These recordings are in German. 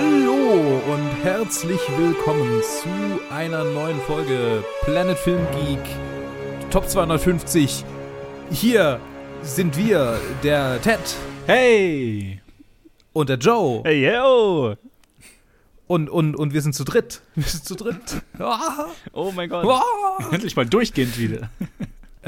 Hallo und herzlich willkommen zu einer neuen Folge Planet Film Geek Top 250. Hier sind wir, der Ted Hey! und der Joe. Hey, yo! Und, und, und wir sind zu dritt. Wir sind zu dritt. Oh mein Gott. Ah. Endlich mal durchgehend wieder.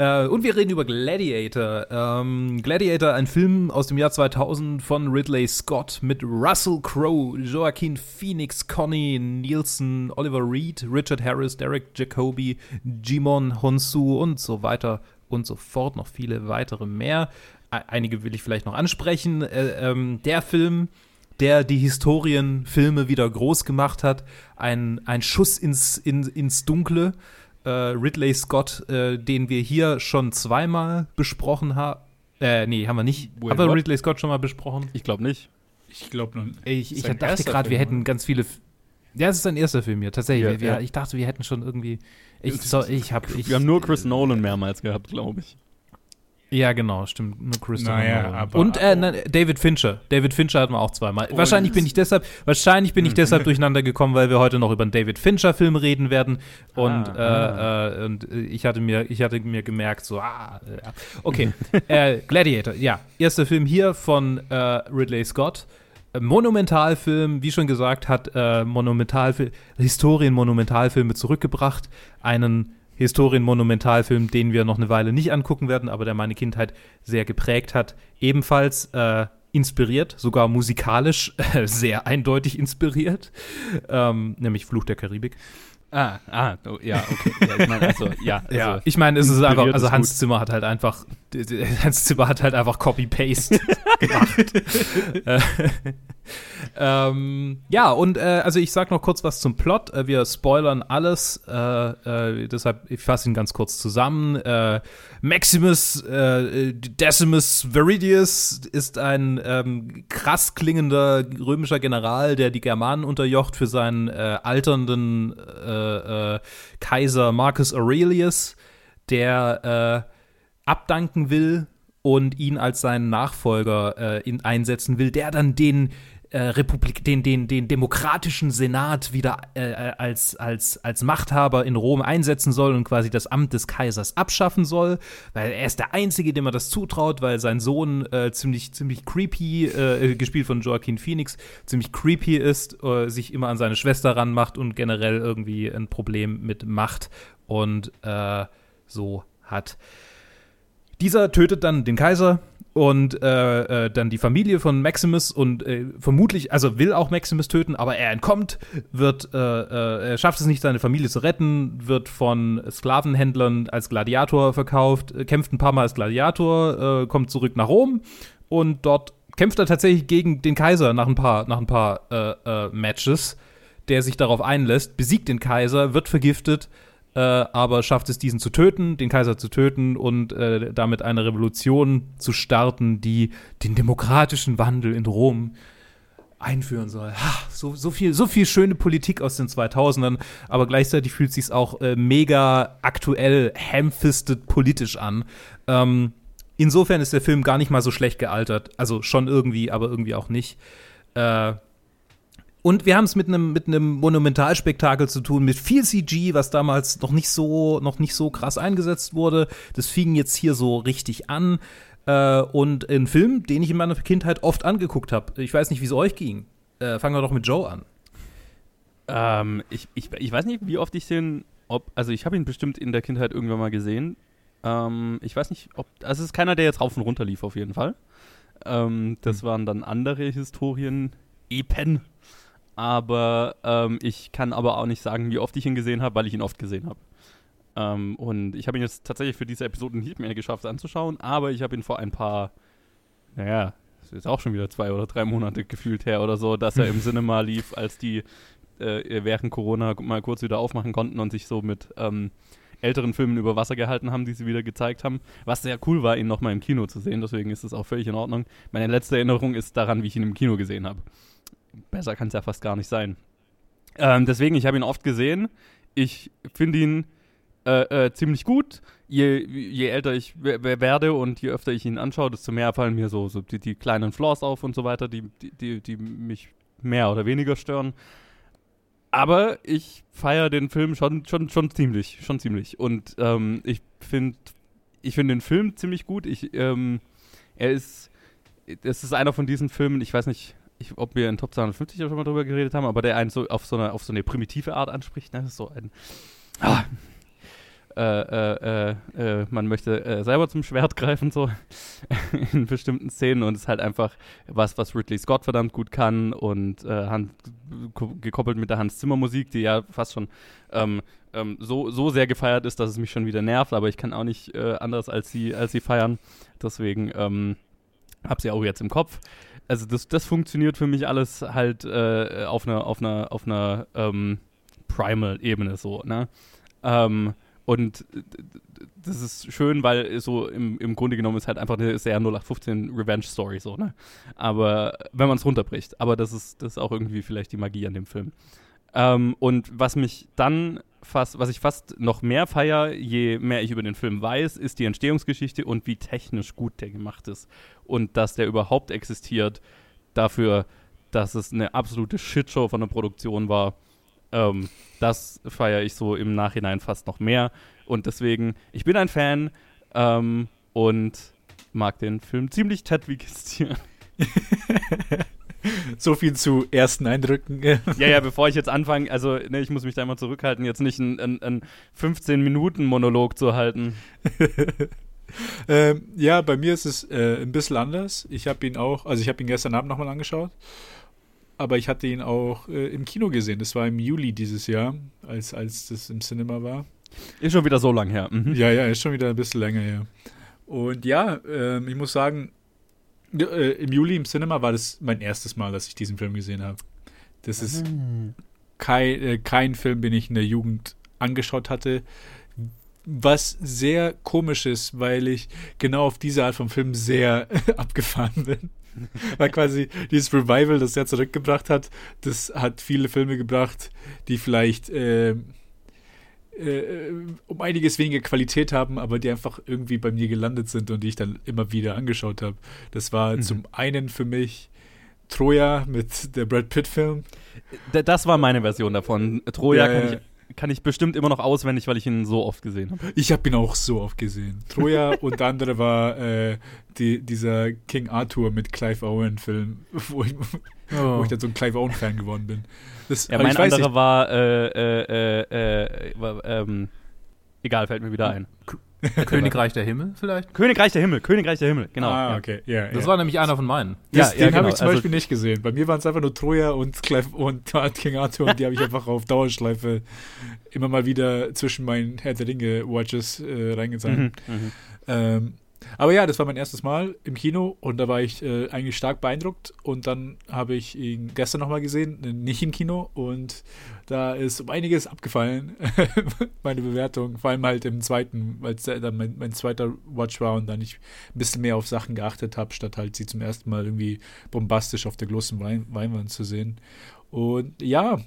Äh, und wir reden über Gladiator. Ähm, Gladiator, ein Film aus dem Jahr 2000 von Ridley Scott mit Russell Crowe, Joaquin Phoenix, Connie Nielsen, Oliver Reed, Richard Harris, Derek Jacobi, Jimon Honsu und so weiter und so fort. Noch viele weitere mehr. E- Einige will ich vielleicht noch ansprechen. Äh, ähm, der Film, der die Historienfilme wieder groß gemacht hat, ein, ein Schuss ins, in, ins Dunkle äh, Ridley Scott, äh, den wir hier schon zweimal besprochen haben. Äh, nee, haben wir nicht. Wait, haben wir? Ridley Scott schon mal besprochen? Ich glaube nicht. Ich glaube nun. Ich, ich Sein dachte gerade, wir hätten ganz viele. F- Ja, es ist sein erster Film hier, tatsächlich. Ja, wir, wir, ja. Ich dachte, wir hätten schon irgendwie. Ich, so, ich hab, ich, Wir haben nur Chris Nolan mehrmals gehabt, glaube ich. Ja, genau, stimmt. Nur Christopher Naja, Nolan. aber- Und äh, nein, David Fincher. David Fincher hatten wir auch zweimal. Und- wahrscheinlich bin ich deshalb, wahrscheinlich bin ich deshalb durcheinander gekommen, weil wir heute noch über einen David Fincher-Film reden werden. Und, Ah, äh, äh, und äh, ich hatte mir, ich hatte mir gemerkt, so, ah, äh, okay. äh, Gladiator, ja. Erster Film hier von äh, Ridley Scott. Äh, Monumentalfilm, wie schon gesagt, hat äh, Monumentalfil Historien-Monumentalfilme zurückgebracht. Einen Historien-Monumentalfilm, den wir noch eine Weile nicht angucken werden, aber der meine Kindheit sehr geprägt hat. Ebenfalls äh, inspiriert, sogar musikalisch äh, sehr eindeutig inspiriert, ähm, nämlich Fluch der Karibik. Ah, ah, oh, ja, okay. Ja, ich meine, also, ja, also, Ja, ich meine, es ist einfach, also Hans gut. Zimmer hat halt einfach, Hans Zimmer hat halt einfach Copy-Paste gemacht. Äh, ähm, ja, und äh, also ich sag noch kurz was zum Plot. Äh, wir spoilern alles, äh, äh, deshalb ich fasse ihn ganz kurz zusammen. Äh, Maximus Decimus Viridius ist ein ähm, krass klingender römischer General, der die Germanen unterjocht für seinen alternden äh, Kaiser Marcus Aurelius, der äh, abdanken will und ihn als seinen Nachfolger äh, in, einsetzen will, der dann den äh, Republik, den, den, den demokratischen Senat wieder äh, als, als, als Machthaber in Rom einsetzen soll und quasi das Amt des Kaisers abschaffen soll, weil er ist der Einzige, dem er das zutraut, weil sein Sohn äh, ziemlich, ziemlich creepy, äh, gespielt von Joaquin Phoenix, ziemlich creepy ist, äh, sich immer an seine Schwester ranmacht und generell irgendwie ein Problem mit Macht und äh, so hat. Dieser tötet dann den Kaiser und äh, äh, dann die Familie von Maximus und äh, vermutlich, also will auch Maximus töten, aber er entkommt, wird, äh, äh, er schafft es nicht, seine Familie zu retten, wird von Sklavenhändlern als Gladiator verkauft, äh, kämpft ein paar Mal als Gladiator, kommt zurück nach Rom und dort kämpft er tatsächlich gegen den Kaiser nach ein paar, nach ein paar Matches, der sich darauf einlässt, besiegt den Kaiser, wird vergiftet, äh, aber schafft es, diesen zu töten, den Kaiser zu töten und äh, damit eine Revolution zu starten, die den demokratischen Wandel in Rom einführen soll. Ha, so, so, viel, so viel schöne Politik aus den 2000ern, aber gleichzeitig fühlt sich auch äh, mega aktuell, ham-fisted politisch an. Ähm, insofern ist der Film gar nicht mal so schlecht gealtert. Also schon irgendwie, aber irgendwie auch nicht. Äh, und wir haben es mit einem mit einem Monumentalspektakel zu tun, mit viel CG, was damals noch nicht so noch nicht so krass eingesetzt wurde. Das fing jetzt hier so richtig an. Äh, und ein Film, den ich in meiner Kindheit oft angeguckt habe. Ich weiß nicht, wie es euch ging. Äh, fangen wir doch mit Joe an. Ähm, ich, ich, ich weiß nicht, wie oft ich den, ob, also ich habe ihn bestimmt in der Kindheit irgendwann mal gesehen. Ähm, ich weiß nicht, ob, also es ist keiner, der jetzt rauf und runter lief auf jeden Fall. Ähm, das waren dann andere Historien, Epen. Aber ähm, ich kann aber auch nicht sagen, wie oft ich ihn gesehen habe, weil ich ihn oft gesehen habe. Ähm, und ich habe ihn jetzt tatsächlich für diese Episode nicht mehr geschafft anzuschauen, aber ich habe ihn vor ein paar, naja, das ist auch schon wieder zwei oder drei Monate gefühlt her oder so, dass er im Cinema lief, als die äh, während Corona mal kurz wieder aufmachen konnten und sich so mit ähm, älteren Filmen über Wasser gehalten haben, die sie wieder gezeigt haben. Was sehr cool war, ihn nochmal im Kino zu sehen, deswegen ist es auch völlig in Ordnung. Meine letzte Erinnerung ist daran, wie ich ihn im Kino gesehen habe. Besser kann es ja fast gar nicht sein. Ähm, deswegen, ich habe ihn oft gesehen. Ich finde ihn äh, äh, ziemlich gut. Je, je älter ich we- we- werde und je öfter ich ihn anschaue, desto mehr fallen mir so, so die, die kleinen Flaws auf und so weiter, die, die, die, die mich mehr oder weniger stören. Aber ich feiere den Film schon, schon, schon ziemlich, schon ziemlich. Und ähm, ich finde ich find den Film ziemlich gut. Ich, ähm, er ist, es ist einer von diesen Filmen, ich weiß nicht, ich, ob wir in Top 250 schon mal drüber geredet haben, aber der einen so auf so eine, auf so eine primitive Art anspricht. Ne? Das ist so ein, ah, äh, äh, äh, man möchte äh, selber zum Schwert greifen, so in bestimmten Szenen und es ist halt einfach was, was Ridley Scott verdammt gut kann und äh, Hand, gekoppelt mit der Hans Zimmer Musik, die ja fast schon ähm, ähm, so, so sehr gefeiert ist, dass es mich schon wieder nervt, aber ich kann auch nicht äh, anders als sie, als sie feiern. Deswegen ähm, habe sie auch jetzt im Kopf. Also das, das funktioniert für mich alles halt auf einer auf einer auf einer ähm, Primal-Ebene so, ne? Ähm, und das ist schön, weil so im, im Grunde genommen ist halt einfach eine sehr 0815 Revenge-Story so, ne? Aber wenn man es runterbricht. Aber das ist, das ist auch irgendwie vielleicht die Magie an dem Film. Ähm, und was mich dann fast, was ich fast noch mehr feier, je mehr ich über den Film weiß, ist die Entstehungsgeschichte und wie technisch gut der gemacht ist. Und dass der überhaupt existiert dafür, dass es eine absolute Shitshow von der Produktion war ähm, das feiere ich so im Nachhinein fast noch mehr. Und deswegen, ich bin ein Fan ähm, und mag den Film ziemlich tätwigistieren. so viel zu ersten Eindrücken. ja, ja, bevor ich jetzt anfange, also ne, ich muss mich da immer zurückhalten, jetzt nicht einen 15-Minuten-Monolog zu halten. ähm, ja, bei mir ist es äh, ein bisschen anders. Ich habe ihn auch, also ich habe ihn gestern Abend nochmal angeschaut aber ich hatte ihn auch äh, im Kino gesehen. Das war im Juli dieses Jahr, als, als das im Cinema war. Ist schon wieder so lang her. Mhm. Ja, ja, ist schon wieder ein bisschen länger her. Und ja, äh, ich muss sagen, äh, im Juli im Cinema war das mein erstes Mal, dass ich diesen Film gesehen habe. Das ist mhm. kein, äh, kein Film, den ich in der Jugend angeschaut hatte. Was sehr komisch ist, weil ich genau auf diese Art von Film sehr abgefahren bin. Weil quasi dieses Revival, das er zurückgebracht hat, das hat viele Filme gebracht, die vielleicht äh, äh, um einiges weniger Qualität haben, aber die einfach irgendwie bei mir gelandet sind und die ich dann immer wieder angeschaut habe. Das war mhm. zum einen für mich Troja mit der Brad Pitt-Film. Das war meine Version davon. Troja ja, kann ich kann ich bestimmt immer noch auswendig, weil ich ihn so oft gesehen habe. Ich habe ihn auch so oft gesehen. Troja und der andere war äh, die, dieser King Arthur mit Clive Owen-Film, wo ich, oh. wo ich dann so ein Clive Owen-Fan geworden bin. Das, ja, mein anderer nicht. war, äh, äh, äh, äh ähm, egal, fällt mir wieder ein. Königreich der Himmel vielleicht? Königreich der Himmel, Königreich der Himmel, genau. Ah, okay, ja. Das ja. war nämlich einer von meinen. Das, ja, den ja, habe ich zum also, Beispiel nicht gesehen. Bei mir waren es einfach nur Troja und Clive und King Arthur und die habe ich einfach auf Dauerschleife immer mal wieder zwischen meinen Herr der Ringe Watches äh, reingezeigt. Mhm, mhm. ähm, aber ja, das war mein erstes Mal im Kino und da war ich äh, eigentlich stark beeindruckt. Und dann habe ich ihn gestern nochmal gesehen, äh, nicht im Kino. Und da ist um einiges abgefallen, meine Bewertung. Vor allem halt im zweiten, weil es dann mein, mein, zweiter Watch war und dann ich ein bisschen mehr auf Sachen geachtet habe, statt halt sie zum ersten Mal irgendwie bombastisch auf der großen Wein Weinwand zu sehen. Und ja,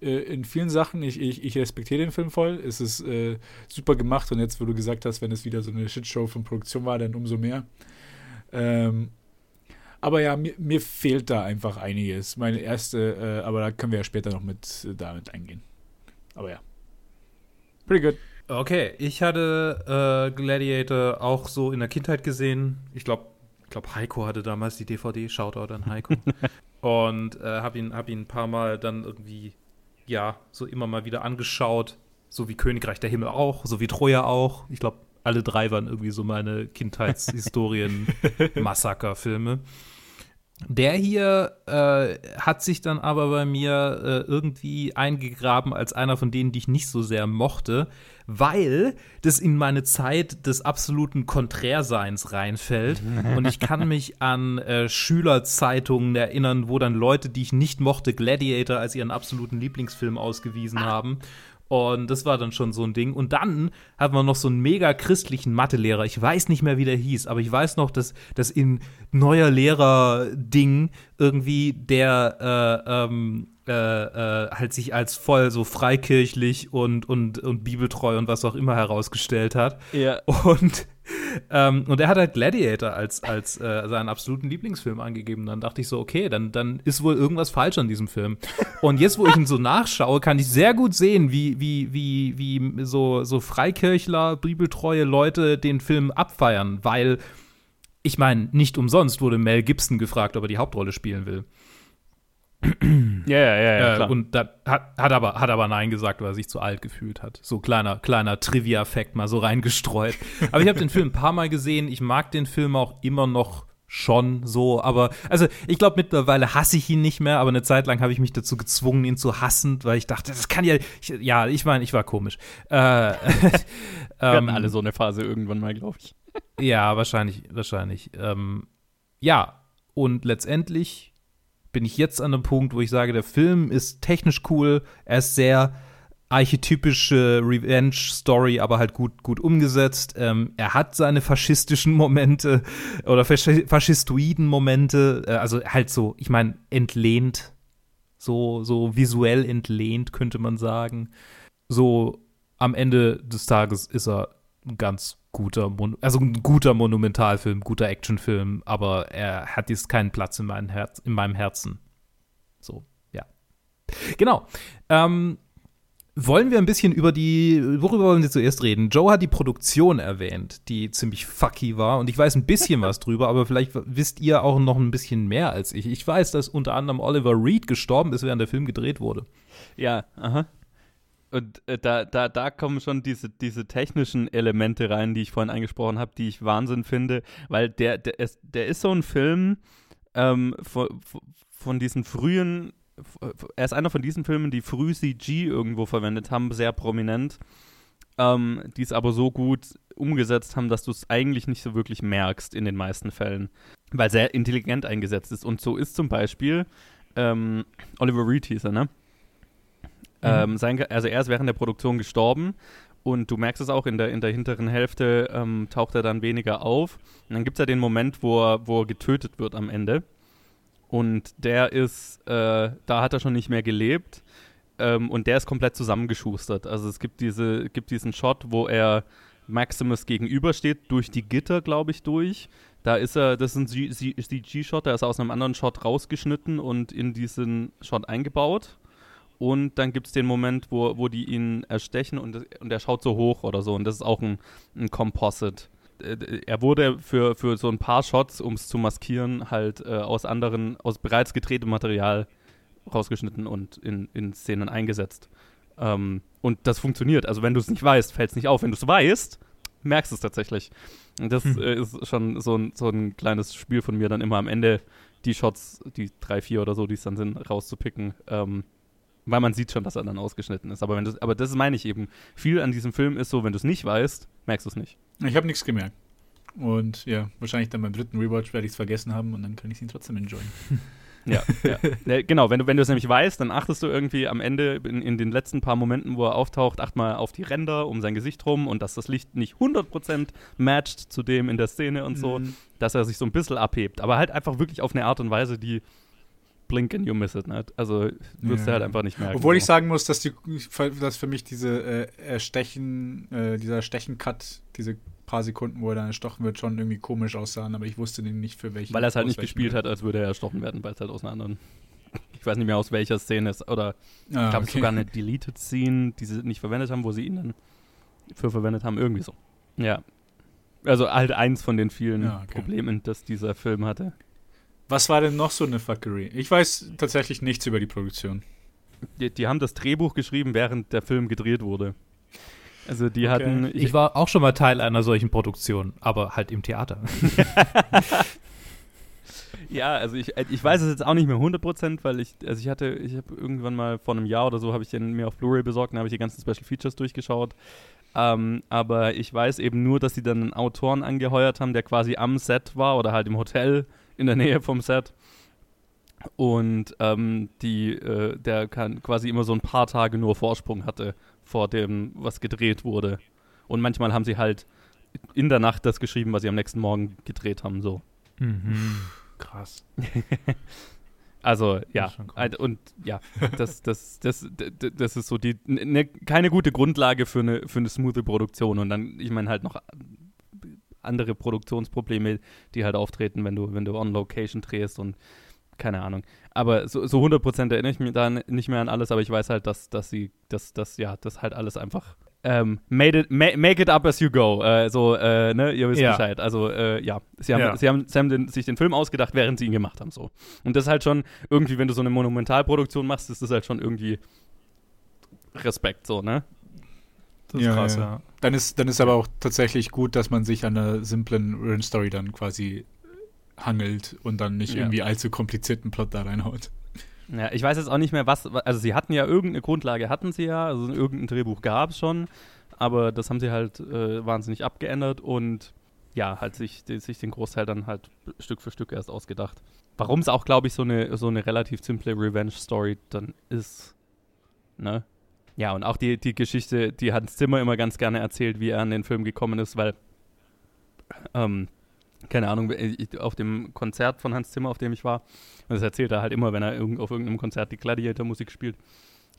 in vielen Sachen, ich, ich, ich respektiere den Film voll. Es ist äh, super gemacht und jetzt, wo du gesagt hast, wenn es wieder so eine Shitshow von Produktion war, dann umso mehr. Ähm, aber ja, mir, mir, fehlt da einfach einiges. Meine erste, äh, aber da können wir ja später noch mit äh, damit eingehen. Aber ja. Pretty good. Okay, ich hatte äh, Gladiator auch so in der Kindheit gesehen. Ich glaube, ich glaube, Heiko hatte damals die DVD. Shoutout an Heiko. und äh, habe ihn, hab ihn ein paar Mal dann irgendwie ja, so immer mal wieder angeschaut. So wie Königreich der Himmel auch, so wie Troja auch. Ich glaube, alle drei waren irgendwie so meine Kindheitshistorien-Massaker-Filme. Der hier äh, hat sich dann aber bei mir äh, irgendwie eingegraben als einer von denen, die ich nicht so sehr mochte, weil das in meine Zeit des absoluten Konträrseins reinfällt. Und ich kann mich an äh, Schülerzeitungen erinnern, wo dann Leute, die ich nicht mochte, Gladiator als ihren absoluten Lieblingsfilm ausgewiesen haben. Und das war dann schon so ein Ding. Und dann hatten wir noch so einen mega christlichen Mathelehrer. Ich weiß nicht mehr, wie der hieß, aber ich weiß noch, dass, dass in neuer Lehrer-Ding irgendwie der äh, ähm, äh, äh, halt sich als voll so freikirchlich und, und, und bibeltreu und was auch immer herausgestellt hat. Ja. Und ähm, und er hat halt Gladiator als, als äh, seinen absoluten Lieblingsfilm angegeben. Dann dachte ich so, okay, dann, dann ist wohl irgendwas falsch an diesem Film. Und jetzt, wo ich ihn so nachschaue, kann ich sehr gut sehen, wie, wie, wie, wie so, so Freikirchler, bibeltreue Leute den Film abfeiern, weil ich meine, nicht umsonst wurde Mel Gibson gefragt, ob er die Hauptrolle spielen will. Ja, ja, ja, ja äh, klar. und da hat, hat, aber, hat aber Nein gesagt, weil er sich zu alt gefühlt hat. So kleiner, kleiner Trivia-Fact mal so reingestreut. aber ich habe den Film ein paar Mal gesehen. Ich mag den Film auch immer noch schon so, aber also ich glaube mittlerweile hasse ich ihn nicht mehr, aber eine Zeit lang habe ich mich dazu gezwungen, ihn zu hassen, weil ich dachte, das kann ja, ich, ja, ich meine, ich war komisch. Äh, Wir hatten ähm, alle so eine Phase irgendwann mal, glaube ich. ja, wahrscheinlich, wahrscheinlich. Ähm, ja, und letztendlich bin ich jetzt an einem Punkt, wo ich sage, der Film ist technisch cool, er ist sehr archetypische Revenge-Story, aber halt gut, gut umgesetzt. Ähm, er hat seine faschistischen Momente oder faschi faschistoiden Momente, äh, also halt so, ich meine, entlehnt, so, so visuell entlehnt, könnte man sagen. So am Ende des Tages ist er ein ganz guter, Mon also ein guter Monumentalfilm, guter Actionfilm, aber er hat jetzt keinen Platz in, mein Herz, in meinem Herzen. So, ja. Genau. Ähm, wollen wir ein bisschen über die, worüber wollen wir zuerst reden? Joe hat die Produktion erwähnt, die ziemlich fucky war und ich weiß ein bisschen was drüber, aber vielleicht wisst ihr auch noch ein bisschen mehr als ich. Ich weiß, dass unter anderem Oliver Reed gestorben ist, während der Film gedreht wurde. Ja, aha. Und äh, da, da, da kommen schon diese, diese technischen Elemente rein, die ich vorhin angesprochen habe, die ich Wahnsinn finde, weil der, der, ist, der ist so ein Film ähm, von, von diesen frühen, er ist einer von diesen Filmen, die früh CG irgendwo verwendet haben, sehr prominent, ähm, die es aber so gut umgesetzt haben, dass du es eigentlich nicht so wirklich merkst in den meisten Fällen, weil sehr intelligent eingesetzt ist. Und so ist zum Beispiel ähm, Oliver Reed hieß er, ne? Ähm, sein, also er ist während der Produktion gestorben und du merkst es auch, in der, in der hinteren Hälfte ähm, taucht er dann weniger auf. Und dann gibt es ja den Moment, wo er, wo er getötet wird am Ende. Und der ist, äh, da hat er schon nicht mehr gelebt. Ähm, und der ist komplett zusammengeschustert. Also es gibt, diese, gibt diesen Shot, wo er Maximus gegenübersteht, durch die Gitter, glaube ich, durch. Da ist er, das ist ein CG-Shot, der ist aus einem anderen Shot rausgeschnitten und in diesen Shot eingebaut. Und dann gibt es den Moment, wo, wo die ihn erstechen und, und er schaut so hoch oder so. Und das ist auch ein, ein Composite. Er wurde für, für so ein paar Shots, um es zu maskieren, halt äh, aus anderen, aus bereits gedrehtem Material rausgeschnitten und in, in Szenen eingesetzt. Ähm, und das funktioniert. Also wenn du es nicht weißt, fällt es nicht auf. Wenn du es weißt, merkst du es tatsächlich. Und das hm. äh, ist schon so ein, so ein kleines Spiel von mir, dann immer am Ende die Shots, die drei, vier oder so, die es dann sind, rauszupicken. Ähm, weil man sieht schon, dass er dann ausgeschnitten ist. Aber, wenn aber das meine ich eben. Viel an diesem Film ist so, wenn du es nicht weißt, merkst du es nicht. Ich habe nichts gemerkt. Und ja, wahrscheinlich dann beim dritten Rewatch werde ich es vergessen haben und dann kann ich ihn trotzdem enjoyen. ja, ja. genau. Wenn du, wenn du es nämlich weißt, dann achtest du irgendwie am Ende in, in den letzten paar Momenten, wo er auftaucht, acht mal auf die Ränder um sein Gesicht rum und dass das Licht nicht 100% matcht zu dem in der Szene und so, mhm. dass er sich so ein bisschen abhebt. Aber halt einfach wirklich auf eine Art und Weise, die blink and you miss it. Nicht? Also wirst ja. du halt einfach nicht merken. Obwohl ich sagen muss, dass, die, dass für mich diese äh, Erstechen, äh, dieser Stechen-Cut, diese paar Sekunden, wo er dann erstochen wird, schon irgendwie komisch aussahen, aber ich wusste nicht für welchen. Weil er es halt nicht gespielt hat, als würde er erstochen werden, weil es halt aus einer anderen. Ich weiß nicht mehr aus welcher Szene es oder ah, ich glaube okay. sogar eine Deleted Scene, die sie nicht verwendet haben, wo sie ihn dann für verwendet haben, irgendwie so. Ja. Also halt eins von den vielen ja, okay. Problemen, das dieser Film hatte. Was war denn noch so eine Fuckery? Ich weiß tatsächlich nichts über die Produktion. Die, die haben das Drehbuch geschrieben, während der Film gedreht wurde. Also die okay. hatten. Ich, ich, war auch schon mal Teil einer solchen Produktion, aber halt im Theater. ja, also ich, ich weiß es jetzt auch nicht mehr 100%, weil ich, also ich hatte, ich habe irgendwann mal vor einem Jahr oder so, habe ich den mir auf Blu-ray besorgt und habe ich die ganzen Special Features durchgeschaut. Ähm, aber ich weiß eben nur, dass sie dann einen Autoren angeheuert haben, der quasi am Set war oder halt im Hotel in der Nähe vom Set. Und ähm, die, äh, der kann quasi immer so ein paar Tage nur Vorsprung hatte vor dem, was gedreht wurde. Und manchmal haben sie halt in der Nacht das geschrieben, was sie am nächsten Morgen gedreht haben, so. Mhm. Krass. also, ja. Und ja, das, das, das, das, das ist so die, ne, keine gute Grundlage für eine, für eine smooth Produktion. Und dann, ich meine halt noch andere Produktionsprobleme, die halt auftreten, wenn du, wenn du on Location drehst und keine Ahnung. Aber so, so 100% erinnere ich mich da nicht mehr an alles, aber ich weiß halt, dass, dass sie, dass, dass, ja, das halt alles einfach ähm, made it, ma make it up as you go. Äh, so, äh, ne, ihr wisst ja. Bescheid. Also, äh, ja, sie haben, ja. Sie haben, sie haben den, sich den Film ausgedacht, während sie ihn gemacht haben, so. Und das ist halt schon irgendwie, wenn du so eine Monumentalproduktion machst, ist das halt schon irgendwie Respekt, so, ne? Das ist ja, krass, ja. Dann ist, dann ist aber auch tatsächlich gut, dass man sich an einer simplen Run-Story dann quasi hangelt und dann nicht irgendwie allzu komplizierten Plot da reinhaut. Ja, ich weiß jetzt auch nicht mehr, was. Also, sie hatten ja irgendeine Grundlage, hatten sie ja. Also, irgendein Drehbuch gab es schon. Aber das haben sie halt äh, wahnsinnig abgeändert und ja, halt sich, sich den Großteil dann halt Stück für Stück erst ausgedacht. Warum es auch, glaube ich, so eine, so eine relativ simple Revenge-Story dann ist. Ne? Ja, und auch die, die Geschichte, die Hans Zimmer immer ganz gerne erzählt, wie er an den Film gekommen ist, weil ähm, keine Ahnung, auf dem Konzert von Hans Zimmer, auf dem ich war, das erzählt er halt immer, wenn er auf irgendeinem Konzert die Gladiator-Musik spielt,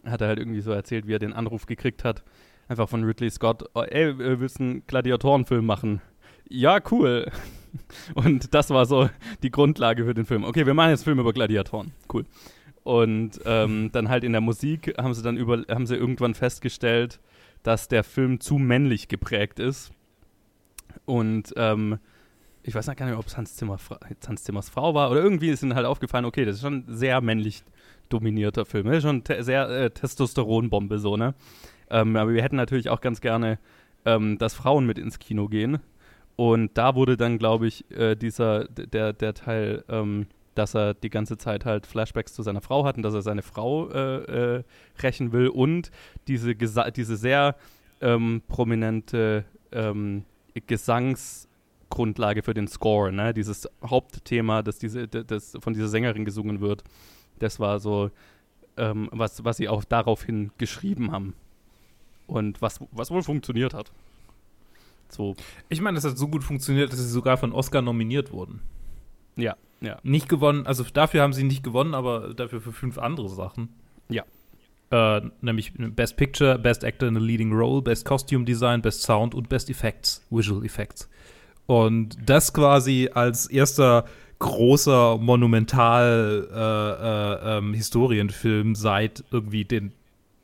hat er halt irgendwie so erzählt, wie er den Anruf gekriegt hat, einfach von Ridley Scott, oh, ey, willst du einen Gladiatorenfilm machen? Ja, cool. Und das war so die Grundlage für den Film. Okay, wir machen jetzt einen Film über Gladiatoren. Cool. Und ähm, dann halt in der Musik haben sie dann über, haben sie irgendwann festgestellt, dass der Film zu männlich geprägt ist. Und ähm, ich weiß gar nicht, ob es Hans, Zimmer, Hans Zimmers Frau war oder irgendwie ist ihnen halt aufgefallen, okay, das ist schon ein sehr männlich dominierter Film. Das ist schon te sehr äh, Testosteronbombe so, ne? Ähm, aber wir hätten natürlich auch ganz gerne, ähm, dass Frauen mit ins Kino gehen. Und da wurde dann, glaube ich, äh, dieser, der, der Teil, ähm, dass er die ganze Zeit halt Flashbacks zu seiner Frau hat und dass er seine Frau äh, äh rächen will und diese, diese sehr ähm, prominente ähm, Gesangs- Grundlage für den Score, ne? Dieses Hauptthema, das, diese, das von dieser Sängerin gesungen wird. Das war so, ähm, was, was sie auch daraufhin geschrieben haben. Und was, was wohl funktioniert hat. So. Ich meine, das hat so gut funktioniert, dass sie sogar von Oscar nominiert wurden. Ja, ja. Nicht gewonnen, also dafür haben sie nicht gewonnen, aber dafür für fünf andere Sachen. Ja. Äh, nämlich Best Picture, Best Actor in a Leading Role, Best Costume Design, Best Sound und Best Effects, Visual Effects. Und das quasi als erster großer monumental äh, äh, ähm, Historienfilm seit irgendwie den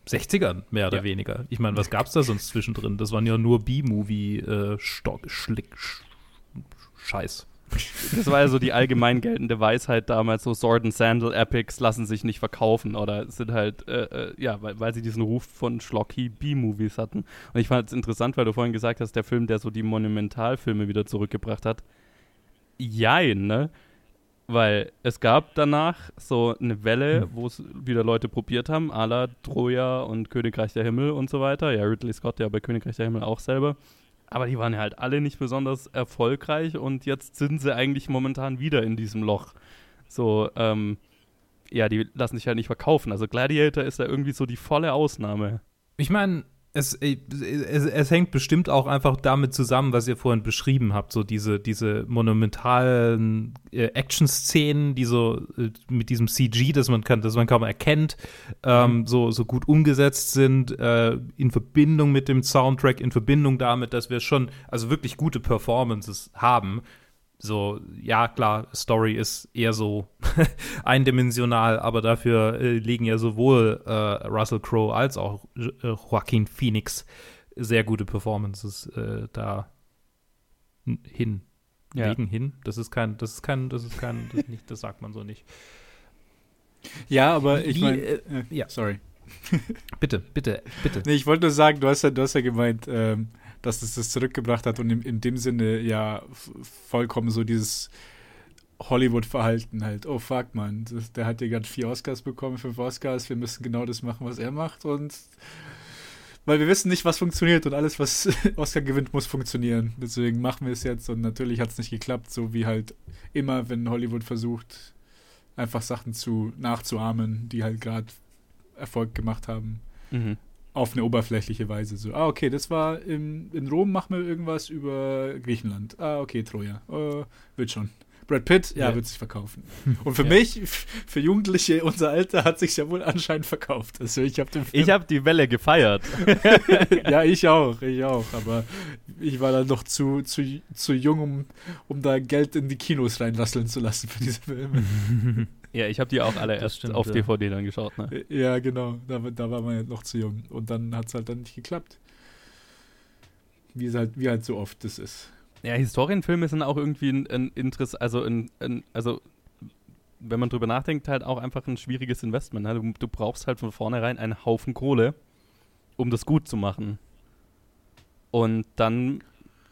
60ern, mehr oder ja. weniger. Ich meine, was gab's da sonst zwischendrin? Das waren ja nur B-Movie, äh, Schlick, Sch Scheiß. Das war ja so die allgemein geltende Weisheit damals, so Sword and Sandal Epics lassen sich nicht verkaufen oder sind halt, äh, äh, ja, weil, weil sie diesen Ruf von schlocky B-Movies hatten. Und ich fand es interessant, weil du vorhin gesagt hast, der Film, der so die Monumentalfilme wieder zurückgebracht hat. Jein, ne? Weil es gab danach so eine Welle, hm. wo es wieder Leute probiert haben, à la Troja und Königreich der Himmel und so weiter. Ja, Ridley Scott ja bei Königreich der Himmel auch selber. Aber die waren ja halt alle nicht besonders erfolgreich und jetzt sind sie eigentlich momentan wieder in diesem Loch. So, ähm, ja, die lassen sich halt nicht verkaufen. Also Gladiator ist da irgendwie so die volle Ausnahme. Ich meine, es, äh, es, es, hängt bestimmt auch einfach damit zusammen, was ihr vorhin beschrieben habt, so diese, diese monumentalen äh, Action-Szenen, die so äh, mit diesem CG, das man kann, das man kaum erkennt, ähm, mhm. so, so gut umgesetzt sind, äh, in Verbindung mit dem Soundtrack, in Verbindung damit, dass wir schon also wirklich gute Performances haben so, ja, klar, Story ist eher so eindimensional, aber dafür äh, legen ja sowohl äh, Russell Crowe als auch äh, Joaquin Phoenix sehr gute Performances äh, da hin. Ja. Legen hin. Das ist kein, das ist kein, das ist kein, das, nicht, das sagt man so nicht. Ja, aber ich meine, äh, äh, ja. sorry. bitte, bitte, bitte. Nee, ich wollte nur sagen, du hast ja, du hast ja gemeint, ähm, dass es das zurückgebracht hat und in, in dem Sinne ja vollkommen so dieses Hollywood-Verhalten halt. Oh fuck, man, der hat ja gerade vier Oscars bekommen, fünf Oscars, wir müssen genau das machen, was er macht und weil wir wissen nicht, was funktioniert und alles, was Oscar gewinnt, muss funktionieren. Deswegen machen wir es jetzt und natürlich hat es nicht geklappt, so wie halt immer, wenn Hollywood versucht, einfach Sachen zu nachzuahmen, die halt gerade Erfolg gemacht haben. Mhm auf eine oberflächliche Weise. So, ah, okay, das war im, in Rom, machen wir irgendwas über Griechenland. Ah, okay, Troja. Uh, wird schon. Brad Pitt, ja, Ja. wird sich verkaufen. Und für Ja. mich, für Jugendliche unser Alter, hat sich ja wohl anscheinend verkauft. Also ich habe. Ich habe die Welle gefeiert. ja, ich auch, ich auch. Aber ich war dann noch zu, zu, zu jung, um, um da Geld in die Kinos reinrasseln zu lassen für diese Filme. ja, ich habe die auch alle erst stimmt, auf ja. DVD dann geschaut. Ne? Ja, genau. Da, da war man ja noch zu jung. Und dann hat es halt dann nicht geklappt. Wie halt, wie halt so oft das ist. Ja, Historienfilme sind auch irgendwie ein, ein Interesse, also ein, ein, also wenn man drüber nachdenkt, halt auch einfach ein schwieriges Investment. Ne? Du, du brauchst halt von vornherein einen Haufen Kohle, um das gut zu machen. Und dann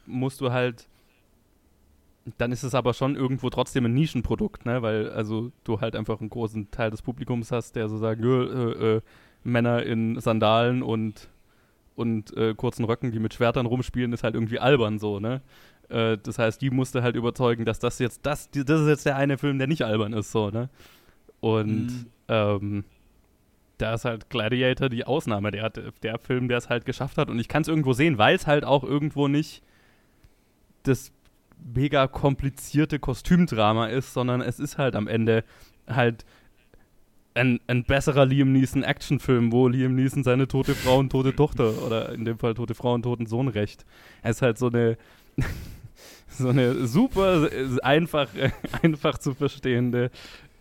musst du halt, dann ist es aber schon irgendwo trotzdem ein Nischenprodukt, ne? Weil also du halt einfach einen großen Teil des Publikums hast, der so sagt, "Nö, äh, äh, Männer in Sandalen und und äh, kurzen Röcken, die mit Schwertern rumspielen, ist halt irgendwie albern so, ne? Äh, das heißt, die musste halt überzeugen, dass das jetzt, das, das ist jetzt der eine Film, der nicht albern ist, so, ne? Und Mhm. ähm, da ist halt Gladiator die Ausnahme, der, hat, der Film, der es halt geschafft hat. Und ich kann es irgendwo sehen, weil es halt auch irgendwo nicht das mega komplizierte Kostümdrama ist, sondern es ist halt am Ende halt ein, ein besserer Liam Neeson Actionfilm, wo Liam Neeson seine tote Frau und tote Tochter oder in dem Fall tote Frau und toten Sohn rächt. Er ist halt so eine so eine super einfach einfach zu verstehende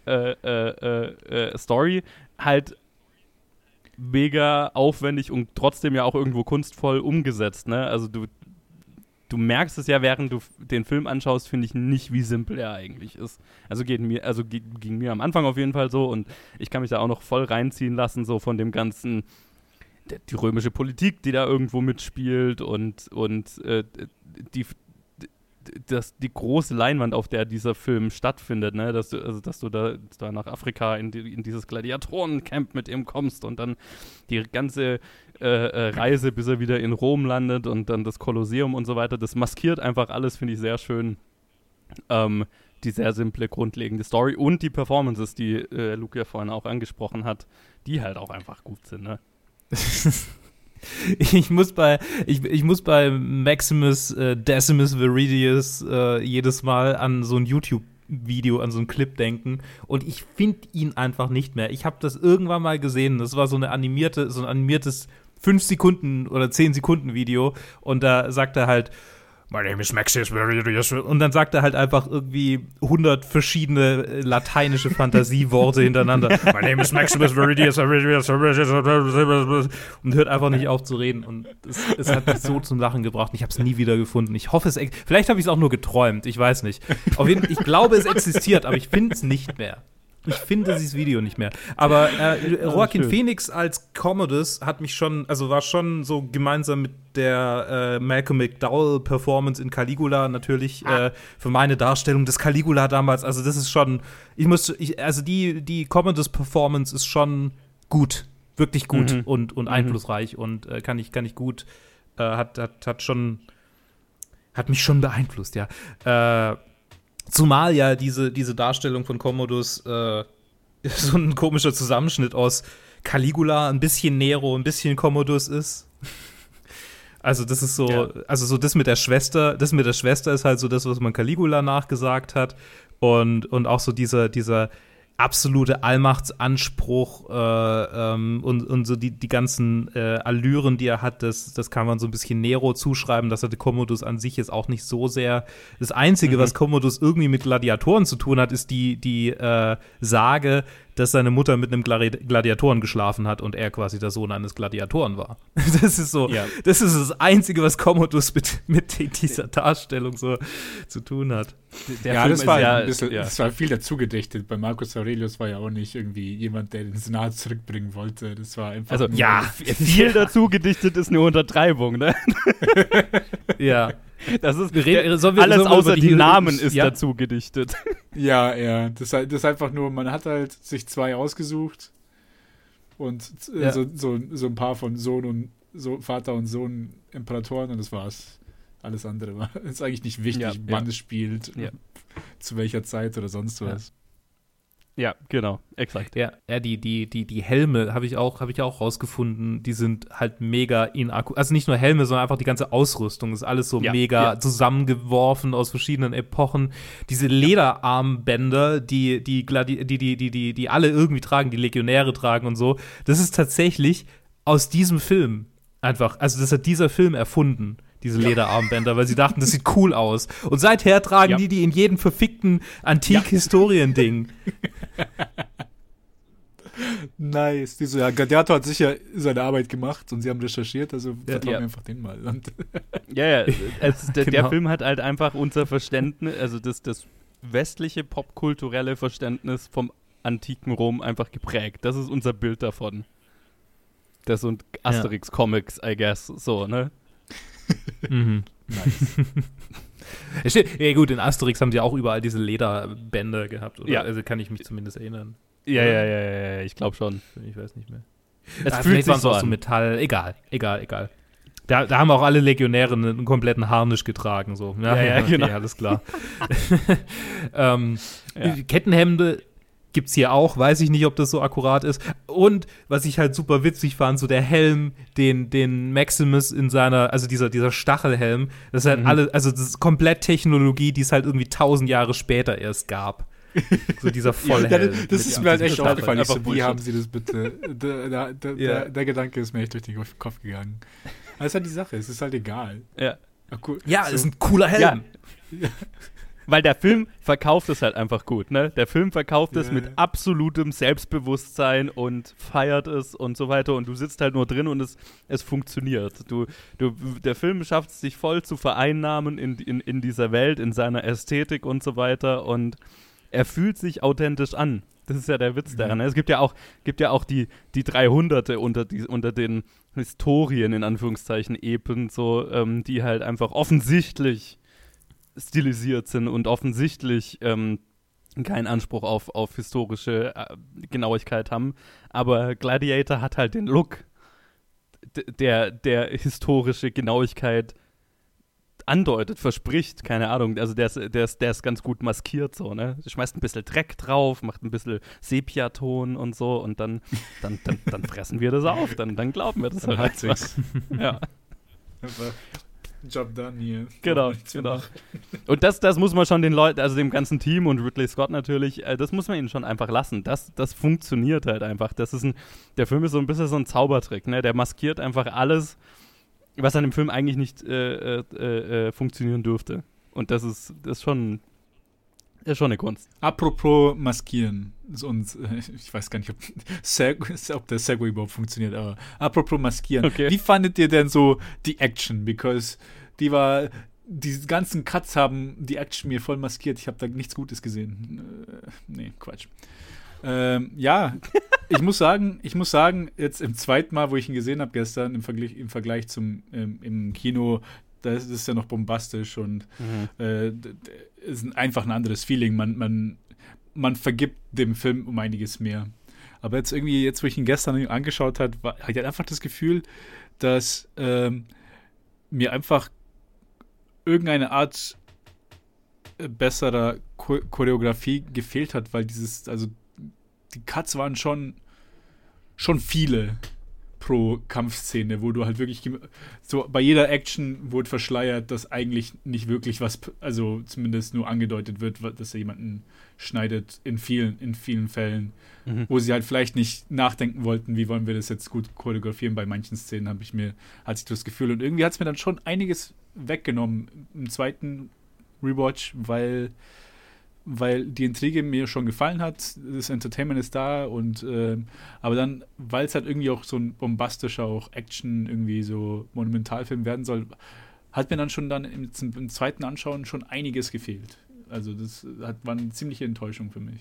äh, äh, äh, äh, Story halt mega aufwendig und trotzdem ja auch irgendwo kunstvoll umgesetzt, ne? Also du du merkst es ja, während du den Film anschaust, finde ich nicht, wie simpel er eigentlich ist. Also geht mir, also ging mir am Anfang auf jeden Fall so und ich kann mich da auch noch voll reinziehen lassen, so von dem ganzen, die römische Politik, die da irgendwo mitspielt und, und äh, die, das, die große Leinwand, auf der dieser Film stattfindet, ne? dass, du, also, dass du da, da nach Afrika in, die, in dieses Gladiatorencamp mit ihm kommst und dann die ganze äh, äh, Reise, bis er wieder in Rom landet und dann das Kolosseum und so weiter, das maskiert einfach alles, finde ich sehr schön. Ähm, die sehr simple, grundlegende Story und die Performances, die äh, Luke ja vorhin auch angesprochen hat, die halt auch einfach gut sind, ne? Ich muss bei, ich, ich muss bei Maximus äh, Decimus Viridius äh, jedes Mal an so ein YouTube-Video, an so einen Clip denken und ich finde ihn einfach nicht mehr. Ich habe das irgendwann mal gesehen. Das war so eine animierte, so ein animiertes 5 Sekunden oder 10 Sekunden Video und da sagt er halt, My name is Maximus. Viridius und dann sagt er halt einfach irgendwie 100 verschiedene äh, lateinische Fantasieworte hintereinander. My name is Maximus. Viridius und hört einfach nicht auf zu reden. Und es, es hat mich so zum Lachen gebracht. und Ich habe es nie wieder gefunden. Ich hoffe es, vielleicht habe ich es auch nur geträumt. Ich weiß nicht. Auf jeden, ich glaube, es existiert, aber ich finde es nicht mehr. Ich finde dieses Video nicht mehr. Aber äh, Joaquin. Phoenix als Commodus hat mich schon, also war schon so gemeinsam mit der äh, Malcolm McDowell Performance in Caligula natürlich äh, für meine Darstellung des Caligula damals. Also das ist schon, ich muss, ich, also die die Commodus Performance ist schon gut, wirklich gut Mhm. und und Mhm. einflussreich und äh, kann ich kann ich gut, äh, hat hat hat schon hat mich schon beeinflusst, ja. Äh, Zumal ja diese, diese Darstellung von Commodus äh, so ein komischer Zusammenschnitt aus Caligula, ein bisschen Nero, ein bisschen Commodus ist. Also das ist so, Ja. also so das mit der Schwester, das mit der Schwester ist halt so das, was man Caligula nachgesagt hat und, und auch so dieser, dieser absolute Allmachtsanspruch äh, ähm, und, und so die, die ganzen äh, Allüren, die er hat, das, das kann man so ein bisschen Nero zuschreiben, dass er der Commodus an sich jetzt auch nicht so sehr. Das Einzige, Mhm. was Commodus irgendwie mit Gladiatoren zu tun hat, ist die, die äh, Sage, dass seine Mutter mit einem Glari Gladiatoren geschlafen hat und er quasi der Sohn eines Gladiatoren war. Das ist so, Ja. das ist das Einzige, was Commodus mit, mit dieser Darstellung so zu tun hat. Der ja, Film das ist war, ja, ein bisschen, ja. das war viel dazu gedichtet. Bei Marcus Aurelius war ja auch nicht irgendwie jemand, der den Senat zurückbringen wollte. Das war einfach. Also ja, viel dazu gedichtet ist eine Untertreibung, ne? Ja. Das ist Wir reden- sollen wir- alles sollen wir außer die, die- Namen ist ja? dazu gedichtet. Ja, ja. Das, das ist einfach nur, man hat halt sich zwei ausgesucht und äh, Ja. so, so, so ein paar von Sohn und so, Vater und Sohn Imperatoren und das war's. Alles andere war ist eigentlich nicht wichtig, Ja, wann es spielt, zu welcher Zeit oder sonst was. Ja, genau, exakt. Ja, ja die, die, die, die Helme habe ich auch, habe ich auch rausgefunden, die sind halt mega in Akku. Also nicht nur Helme, sondern einfach die ganze Ausrüstung ist alles so Ja, mega ja. zusammengeworfen aus verschiedenen Epochen. Diese Lederarmbänder, die, die, die, die, die, die, die alle irgendwie tragen, die Legionäre tragen und so, das ist tatsächlich aus diesem Film. Einfach. Also, das hat dieser Film erfunden. Diese Lederarmbänder, weil sie dachten, das sieht cool aus. Und seither tragen Ja. die die in jedem verfickten Antik-Historien-Ding. Nice. Die so, ja, Gladiator hat sicher seine Arbeit gemacht und sie haben recherchiert, also vertrauen Ja. wir einfach den mal. Und Ja, ja, es, der, der Genau. Film hat halt einfach unser Verständnis, also das, das westliche popkulturelle Verständnis vom antiken Rom einfach geprägt. Das ist unser Bild davon. Das sind Asterix-Comics, I guess, so, ne? Mhm. Steht- ja gut, in Asterix haben die auch überall diese Lederbänder gehabt, oder? Ja. Also kann ich mich zumindest erinnern. Ja, ja, ja, ja, ja, ich glaube schon. Ich weiß nicht mehr. Es Ah, fühlt sich so auch so an. Metall. Egal, egal, egal. Da, da haben auch alle Legionäre einen, kompletten Harnisch getragen, so. Ja, ja, genau. Okay, alles klar. ähm, Ja. Kettenhemde gibt's hier auch, weiß ich nicht, ob das so akkurat ist. Und was ich halt super witzig fand, so der Helm, den, den Maximus in seiner, also dieser, dieser Stachelhelm, das ist halt Mhm. alle, also das ist komplett Technologie, die es halt irgendwie tausend Jahre später erst gab. So dieser Vollhelm. ja, das, ist mir halt echt aufgefallen. Ich so, wie haben sie das bitte? Der, der, der, Ja. der, der Gedanke ist mir echt durch den Kopf gegangen. Das ist halt die Sache, es ist halt egal. Ja. Ach, cool. Ja, so, ist ein cooler Helm. Weil der Film verkauft es halt einfach gut, ne? Der Film verkauft es Ja. mit absolutem Selbstbewusstsein und feiert es und so weiter und du sitzt halt nur drin und es, es funktioniert. Du, du, der Film schafft es sich voll zu vereinnahmen in, in, in dieser Welt, in seiner Ästhetik und so weiter und er fühlt sich authentisch an. Das ist ja der Witz daran. ne? Es gibt ja auch, gibt ja auch die, die 300 unter, die, unter den Historien, in Anführungszeichen, Epen, so, ähm, die halt einfach offensichtlich stilisiert sind und offensichtlich ähm, keinen Anspruch auf, auf historische äh, Genauigkeit haben. Aber Gladiator hat halt den Look, der, der historische Genauigkeit andeutet, verspricht, keine Ahnung. Also der ist, der ist, der ist ganz gut maskiert so, ne? Schmeißt ein bisschen Dreck drauf, macht ein bisschen Sepiaton und so und dann, dann, dann, dann fressen wir das auf, dann, dann glauben wir das Dann halt. Ja. Job done hier. Genau, genau. Und das, das muss man schon den Leuten, also dem ganzen Team und Ridley Scott natürlich, äh, das muss man ihnen schon einfach lassen. Das, das funktioniert halt einfach. Das ist ein, der Film ist so ein bisschen so ein Zaubertrick, ne? Der maskiert einfach alles, was an dem Film eigentlich nicht äh, äh, äh, äh, funktionieren dürfte. Und das ist, das ist schon, ist schon eine Kunst. Apropos Maskieren. Und äh, ich weiß gar nicht, ob, ob der Segway überhaupt funktioniert, aber apropos Maskieren. Okay. Wie fandet ihr denn so die Action? Because die war. Die ganzen Cuts haben die Action mir voll maskiert. Ich habe da nichts Gutes gesehen. Äh, nee, Quatsch. Ähm, ja, ich muss sagen, ich muss sagen, jetzt im zweiten Mal, wo ich ihn gesehen habe gestern, im Vergleich, im Vergleich zum ähm, im Kino, da ist ja noch bombastisch und äh, d- d- ist ein- einfach ein anderes Feeling. Man, man, man vergibt dem Film um einiges mehr. Aber jetzt irgendwie, jetzt wo ich ihn gestern angeschaut habe, hatte ich einfach das Gefühl, dass ähm, mir einfach irgendeine Art äh, besserer Cho Choreografie gefehlt hat, weil dieses, also die Cuts waren schon, schon viele pro Kampfszene, wo du halt wirklich so bei jeder Action wurde verschleiert, dass eigentlich nicht wirklich was, also zumindest nur angedeutet wird, dass er jemanden schneidet in vielen, in vielen Fällen, Mhm. wo sie halt vielleicht nicht nachdenken wollten, wie wollen wir das jetzt gut choreografieren. Bei manchen Szenen habe ich mir, hatte ich das Gefühl und irgendwie hat es mir dann schon einiges weggenommen im zweiten Rewatch, weil weil die Intrige mir schon gefallen hat, das Entertainment ist da und ähm, aber dann, weil es halt irgendwie auch so ein bombastischer auch Action irgendwie so Monumentalfilm werden soll, hat mir dann schon dann im, im zweiten Anschauen schon einiges gefehlt. Also das hat, war eine ziemliche Enttäuschung für mich.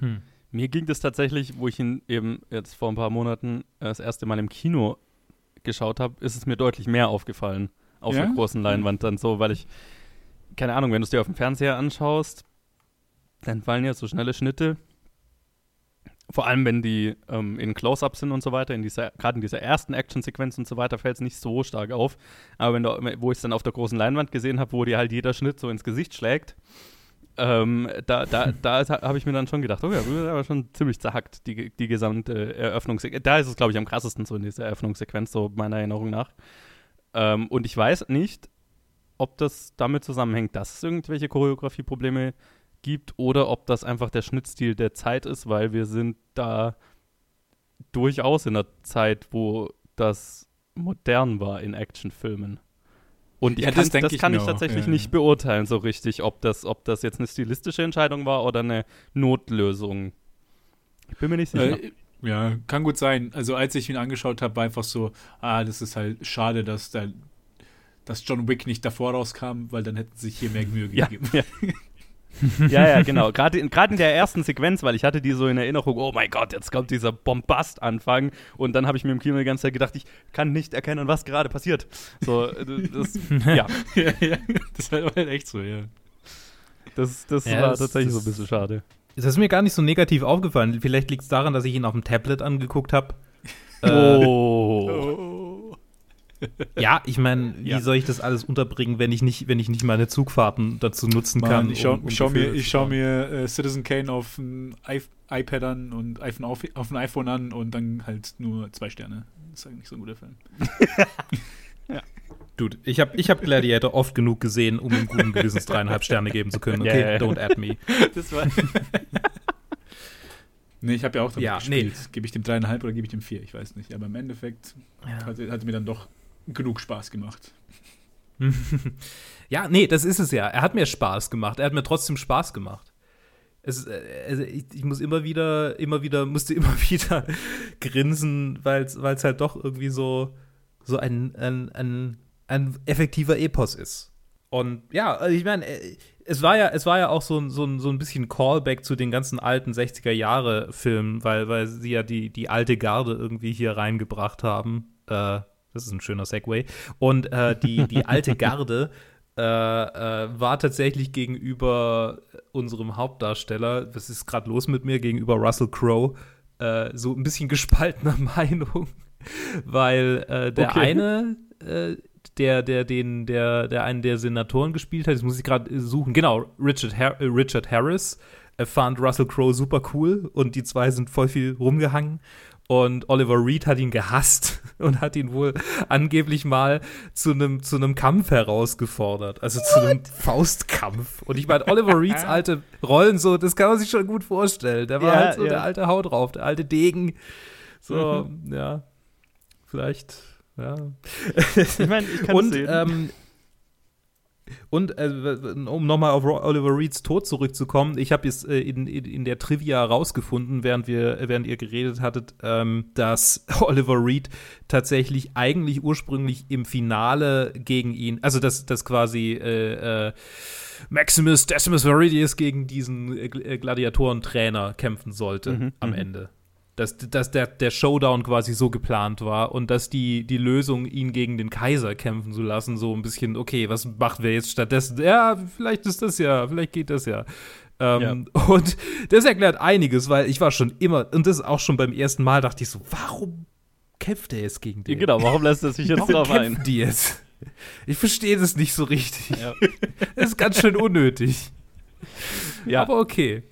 Hm. Mir ging das tatsächlich, wo ich ihn eben jetzt vor ein paar Monaten das erste Mal im Kino geschaut habe, ist es mir deutlich mehr aufgefallen auf Ja? der großen Leinwand dann so, weil ich, keine Ahnung, wenn du es dir auf dem Fernseher anschaust, dann fallen ja so schnelle Schnitte. Vor allem, wenn die ähm, in Close-Up sind und so weiter, in dieser, gerade in dieser ersten Action-Sequenz und so weiter, fällt es nicht so stark auf. Aber wenn du, wo ich es dann auf der großen Leinwand gesehen habe, wo dir halt jeder Schnitt so ins Gesicht schlägt, ähm, da da, da habe ich mir dann schon gedacht, oh ja, das ist aber schon ziemlich zerhackt, die, die gesamte Eröffnungssequenz. Da ist es, glaube ich, am krassesten so in dieser Eröffnungssequenz, so meiner Erinnerung nach. Ähm, und ich weiß nicht, ob das damit zusammenhängt, dass es irgendwelche Choreografieprobleme gibt oder ob das einfach der Schnittstil der Zeit ist, weil wir sind da durchaus in einer Zeit, wo das modern war in Actionfilmen. Und ja, kann, das, das kann ich, ich tatsächlich ja, nicht beurteilen so richtig, ob das, ob das jetzt eine stilistische Entscheidung war oder eine Notlösung. Ich bin mir nicht sicher. Äh, ja, kann gut sein. Also als ich ihn angeschaut habe, war einfach so, ah, das ist halt schade, dass der, dass John Wick nicht davor rauskam, weil dann hätten sie sich hier mehr Mühe gegeben. Ja, ja. ja, ja, genau. Gerade in, in der ersten Sequenz, weil ich hatte die so in Erinnerung, oh mein Gott, jetzt kommt dieser Bombast-Anfang. Und dann habe ich mir im Kino die ganze Zeit gedacht, ich kann nicht erkennen, was gerade passiert. So, das, ja. ja, ja. Das war halt echt so, ja. Das, das ja, war das, tatsächlich das, so ein bisschen schade. Das ist mir gar nicht so negativ aufgefallen. Vielleicht liegt es daran, dass ich ihn auf dem Tablet angeguckt habe. Oh. Ja, ich meine, wie ja. soll ich das alles unterbringen, wenn ich nicht, wenn ich nicht meine Zugfahrten dazu nutzen Mann, kann? Ich schaue um, um schau mir, ich schau mir äh, Citizen Kane auf ein iPad an und iPhone auf, auf ein iPhone an und dann halt nur zwei Sterne. Das ist eigentlich so ein guter Film. ja. Dude, ich habe ich hab Gladiator oft genug gesehen, um ihm guten Gewissens dreieinhalb Sterne geben zu können. Okay, yeah. don't add me. Das war Nee, ich habe ja auch damit ja, gespielt. Nee. Gebe ich dem dreieinhalb oder gebe ich dem vier? Ich weiß nicht. Aber im Endeffekt ja. hat, hat mir dann doch genug Spaß gemacht. ja, nee, das ist es ja. Er hat mir Spaß gemacht. Er hat mir trotzdem Spaß gemacht. Es, äh, also ich, ich, muss immer wieder, immer wieder, musste immer wieder grinsen, weil es halt doch irgendwie so, so ein, ein, ein, ein effektiver Epos ist. Und ja, also ich meine, äh, es war ja, es war ja auch so, so, so ein bisschen Callback zu den ganzen alten 60er-Jahre-Filmen, weil, weil sie ja die, die alte Garde irgendwie hier reingebracht haben. Äh, das ist ein schöner Segway. Und äh, die, die alte Garde äh, äh, war tatsächlich gegenüber unserem Hauptdarsteller, was ist gerade los mit mir, gegenüber Russell Crowe, äh, so ein bisschen gespaltener Meinung. Weil äh, der okay. eine, äh, der, der, den, der, der einen der Senatoren gespielt hat, das muss ich gerade suchen, genau, Richard, Har Richard Harris, fand Russell Crowe super cool und die zwei sind voll viel rumgehangen. Und Oliver Reed hat ihn gehasst und hat ihn wohl angeblich mal zu einem zu einem Kampf herausgefordert, also What? zu einem Faustkampf. Und ich meine, Oliver Reeds alte Rollen so, das kann man sich schon gut vorstellen. Der war ja, halt so ja. der alte Haut drauf, der alte Degen. So, mhm. ja, vielleicht, ja. Ich meine, ich kann und, sehen. Ähm, und äh, um nochmal auf Oliver Reeds Tod zurückzukommen, ich habe jetzt äh, in, in, der Trivia rausgefunden, während wir, während ihr geredet hattet, ähm, dass Oliver Reed tatsächlich eigentlich ursprünglich im Finale gegen ihn, also dass das quasi äh, äh, Maximus Decimus Viridius gegen diesen äh, Gladiatorentrainer kämpfen sollte mhm, am mhm. Ende dass, dass der, der Showdown quasi so geplant war und dass die, die Lösung, ihn gegen den Kaiser kämpfen zu lassen, so ein bisschen, okay, was machen wir jetzt stattdessen? Ja, vielleicht ist das ja, vielleicht geht das ja. Ähm, ja. Und das erklärt einiges, weil ich war schon immer, und das auch schon beim ersten Mal, dachte ich so, warum kämpft er jetzt gegen den? Genau, warum lässt er sich jetzt drauf ein? die jetzt? Ich verstehe das nicht so richtig. Ja. Das ist ganz schön unnötig. Ja. Aber okay.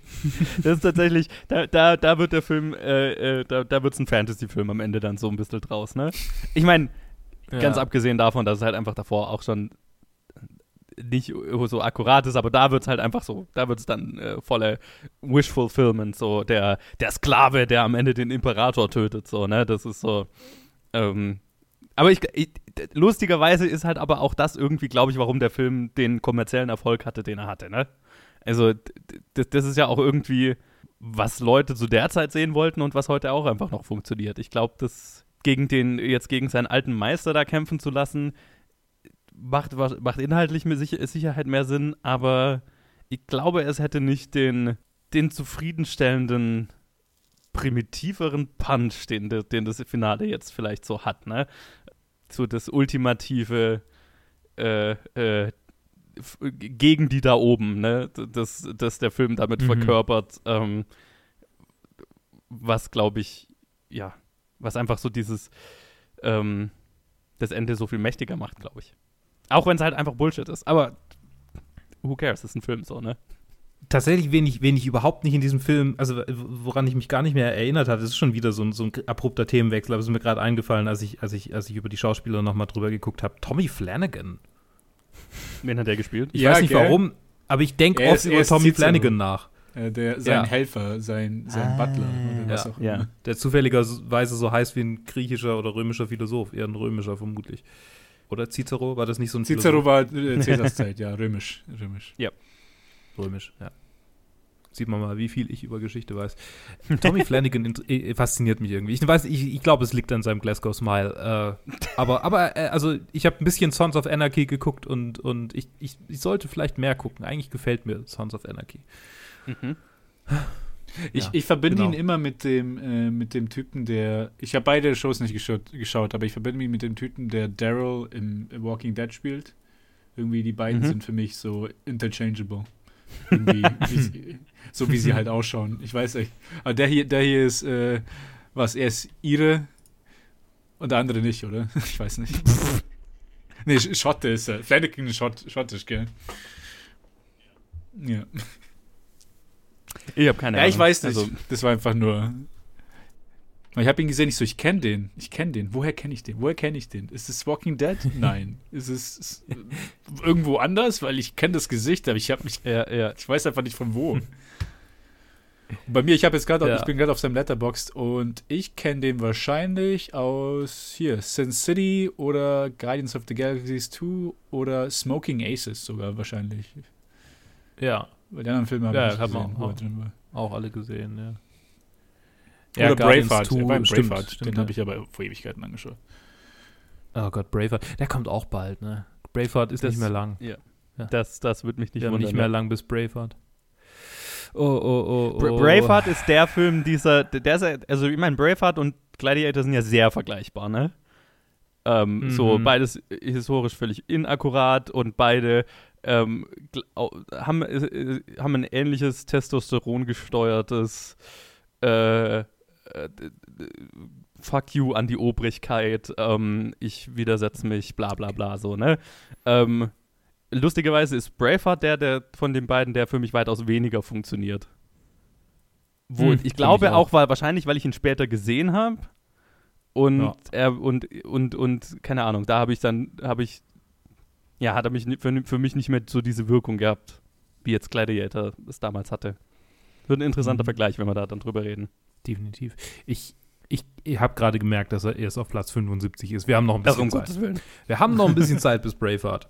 Das ist tatsächlich, da, da, da wird der Film, äh, äh, da, da wird es ein Fantasy-Film am Ende dann so ein bisschen draus, ne? Ich meine, ja. ganz abgesehen davon, dass es halt einfach davor auch schon nicht so akkurat ist, aber da wird es halt einfach so, da wird es dann äh, voller Wish-Fulfillment, so der, der Sklave, der am Ende den Imperator tötet, so, ne? Das ist so, ähm, aber ich, ich, lustigerweise ist halt aber auch das irgendwie, glaube ich, warum der Film den kommerziellen Erfolg hatte, den er hatte, ne? Also, das ist ja auch irgendwie, was Leute zu der Zeit sehen wollten und was heute auch einfach noch funktioniert. Ich glaube, das gegen den, jetzt gegen seinen alten Meister da kämpfen zu lassen, macht, macht inhaltlich mit Sicherheit mehr Sinn, aber ich glaube, es hätte nicht den, den zufriedenstellenden, primitiveren Punch, den, den das Finale jetzt vielleicht so hat, ne? So das ultimative, äh, äh, gegen die da oben, ne? dass, dass der Film damit mhm. verkörpert, ähm, was glaube ich, ja, was einfach so dieses, ähm, das Ende so viel mächtiger macht, glaube ich. Auch wenn es halt einfach Bullshit ist. Aber who cares? Das ist ein Film so, ne? tatsächlich, wen ich, wen ich überhaupt nicht in diesem Film, also woran ich mich gar nicht mehr erinnert hatte, ist schon wieder so ein, so ein abrupter Themenwechsel, aber es ist mir gerade eingefallen, als ich, als ich, als ich über die Schauspieler nochmal drüber geguckt habe. Tommy Flanagan. Wen hat der gespielt? Ich ja, weiß nicht gell? warum, aber ich denke oft über Tommy Flanagan nach. Äh, der, sein ja. Helfer, sein, sein ah, Butler oder was ja. auch immer. Ja. Der zufälligerweise so heißt wie ein griechischer oder römischer Philosoph, eher ein römischer vermutlich. Oder Cicero, war das nicht so ein Cicero Philosoph? war äh, Cäsars Zeit, ja, römisch, römisch. Ja. Römisch, ja. Sieht man mal, wie viel ich über Geschichte weiß. Tommy Flanagan äh, fasziniert mich irgendwie. Ich weiß, ich, ich glaube, es liegt an seinem Glasgow Smile. Äh, aber, aber äh, also ich habe ein bisschen Sons of Anarchy geguckt und, und ich, ich, ich sollte vielleicht mehr gucken. Eigentlich gefällt mir Sons of Anarchy. Mhm. Ich, ja, ich verbinde genau. ihn immer mit dem, äh, mit dem Typen, der. Ich habe beide Shows nicht geschaut, geschaut, aber ich verbinde ihn mit dem Typen, der Daryl im Walking Dead spielt. Irgendwie die beiden mhm. sind für mich so interchangeable. Wie sie, so wie sie halt ausschauen. Ich weiß nicht. Aber der hier, der hier ist, äh, was, er ist ihre und der andere nicht, oder? Ich weiß nicht. nee, Schotte ist er. Flanagan ist Schott, schottisch, gell? Ja. Ich habe keine Ahnung. Ja, ich weiß nicht. Also, das war einfach nur. Ich habe ihn gesehen, ich so, ich kenne den, ich kenne den. Woher kenne ich den? Woher kenne ich den? Ist es Walking Dead? Nein. ist es ist irgendwo anders? Weil ich kenne das Gesicht, aber ich habe mich, ja, ja. ich weiß einfach nicht von wo. Und bei mir, ich habe jetzt gerade, ja. ich bin gerade auf seinem Letterboxd und ich kenne den wahrscheinlich aus hier Sin City oder Guardians of the Galaxies 2 oder Smoking Aces sogar wahrscheinlich. Ja. Bei den anderen Filmen habe ja, ich gesehen, auch, auch alle gesehen, ja. Oder ja, Braveheart. 2, Braveheart. Stimmt, stimmt, den habe ich aber vor Ewigkeiten angeschaut. Oh Gott, Braveheart. Der kommt auch bald, ne? Braveheart ist das, nicht mehr lang. Ja. ja. Das, das wird mich nicht ja, wundern. nicht mehr lang bis Braveheart. Oh, oh, oh, oh. Bra Braveheart ist der Film dieser, der ist, also ich meine, Braveheart und Gladiator sind ja sehr vergleichbar, ne? Ähm, mhm. So beides historisch völlig inakkurat und beide ähm, haben, äh, haben ein ähnliches Testosteron gesteuertes äh, äh, Fuck you an die Obrigkeit, ähm, ich widersetze mich, bla bla bla, so, ne? Ähm, lustigerweise ist Braveheart der, der von den beiden, der für mich weitaus weniger funktioniert. Wo hm, ich glaube ich auch. auch, weil wahrscheinlich, weil ich ihn später gesehen habe und ja. er und und und keine Ahnung, da habe ich dann habe ich ja, hat er mich für, für mich nicht mehr so diese Wirkung gehabt, wie jetzt Gladiator es damals hatte. Wird ein interessanter mhm. Vergleich, wenn wir da dann drüber reden. Definitiv. Ich, ich, ich habe gerade gemerkt, dass er erst auf Platz 75 ist. Wir haben noch ein bisschen Zeit. Wir haben noch ein bisschen Zeit bis Braveheart.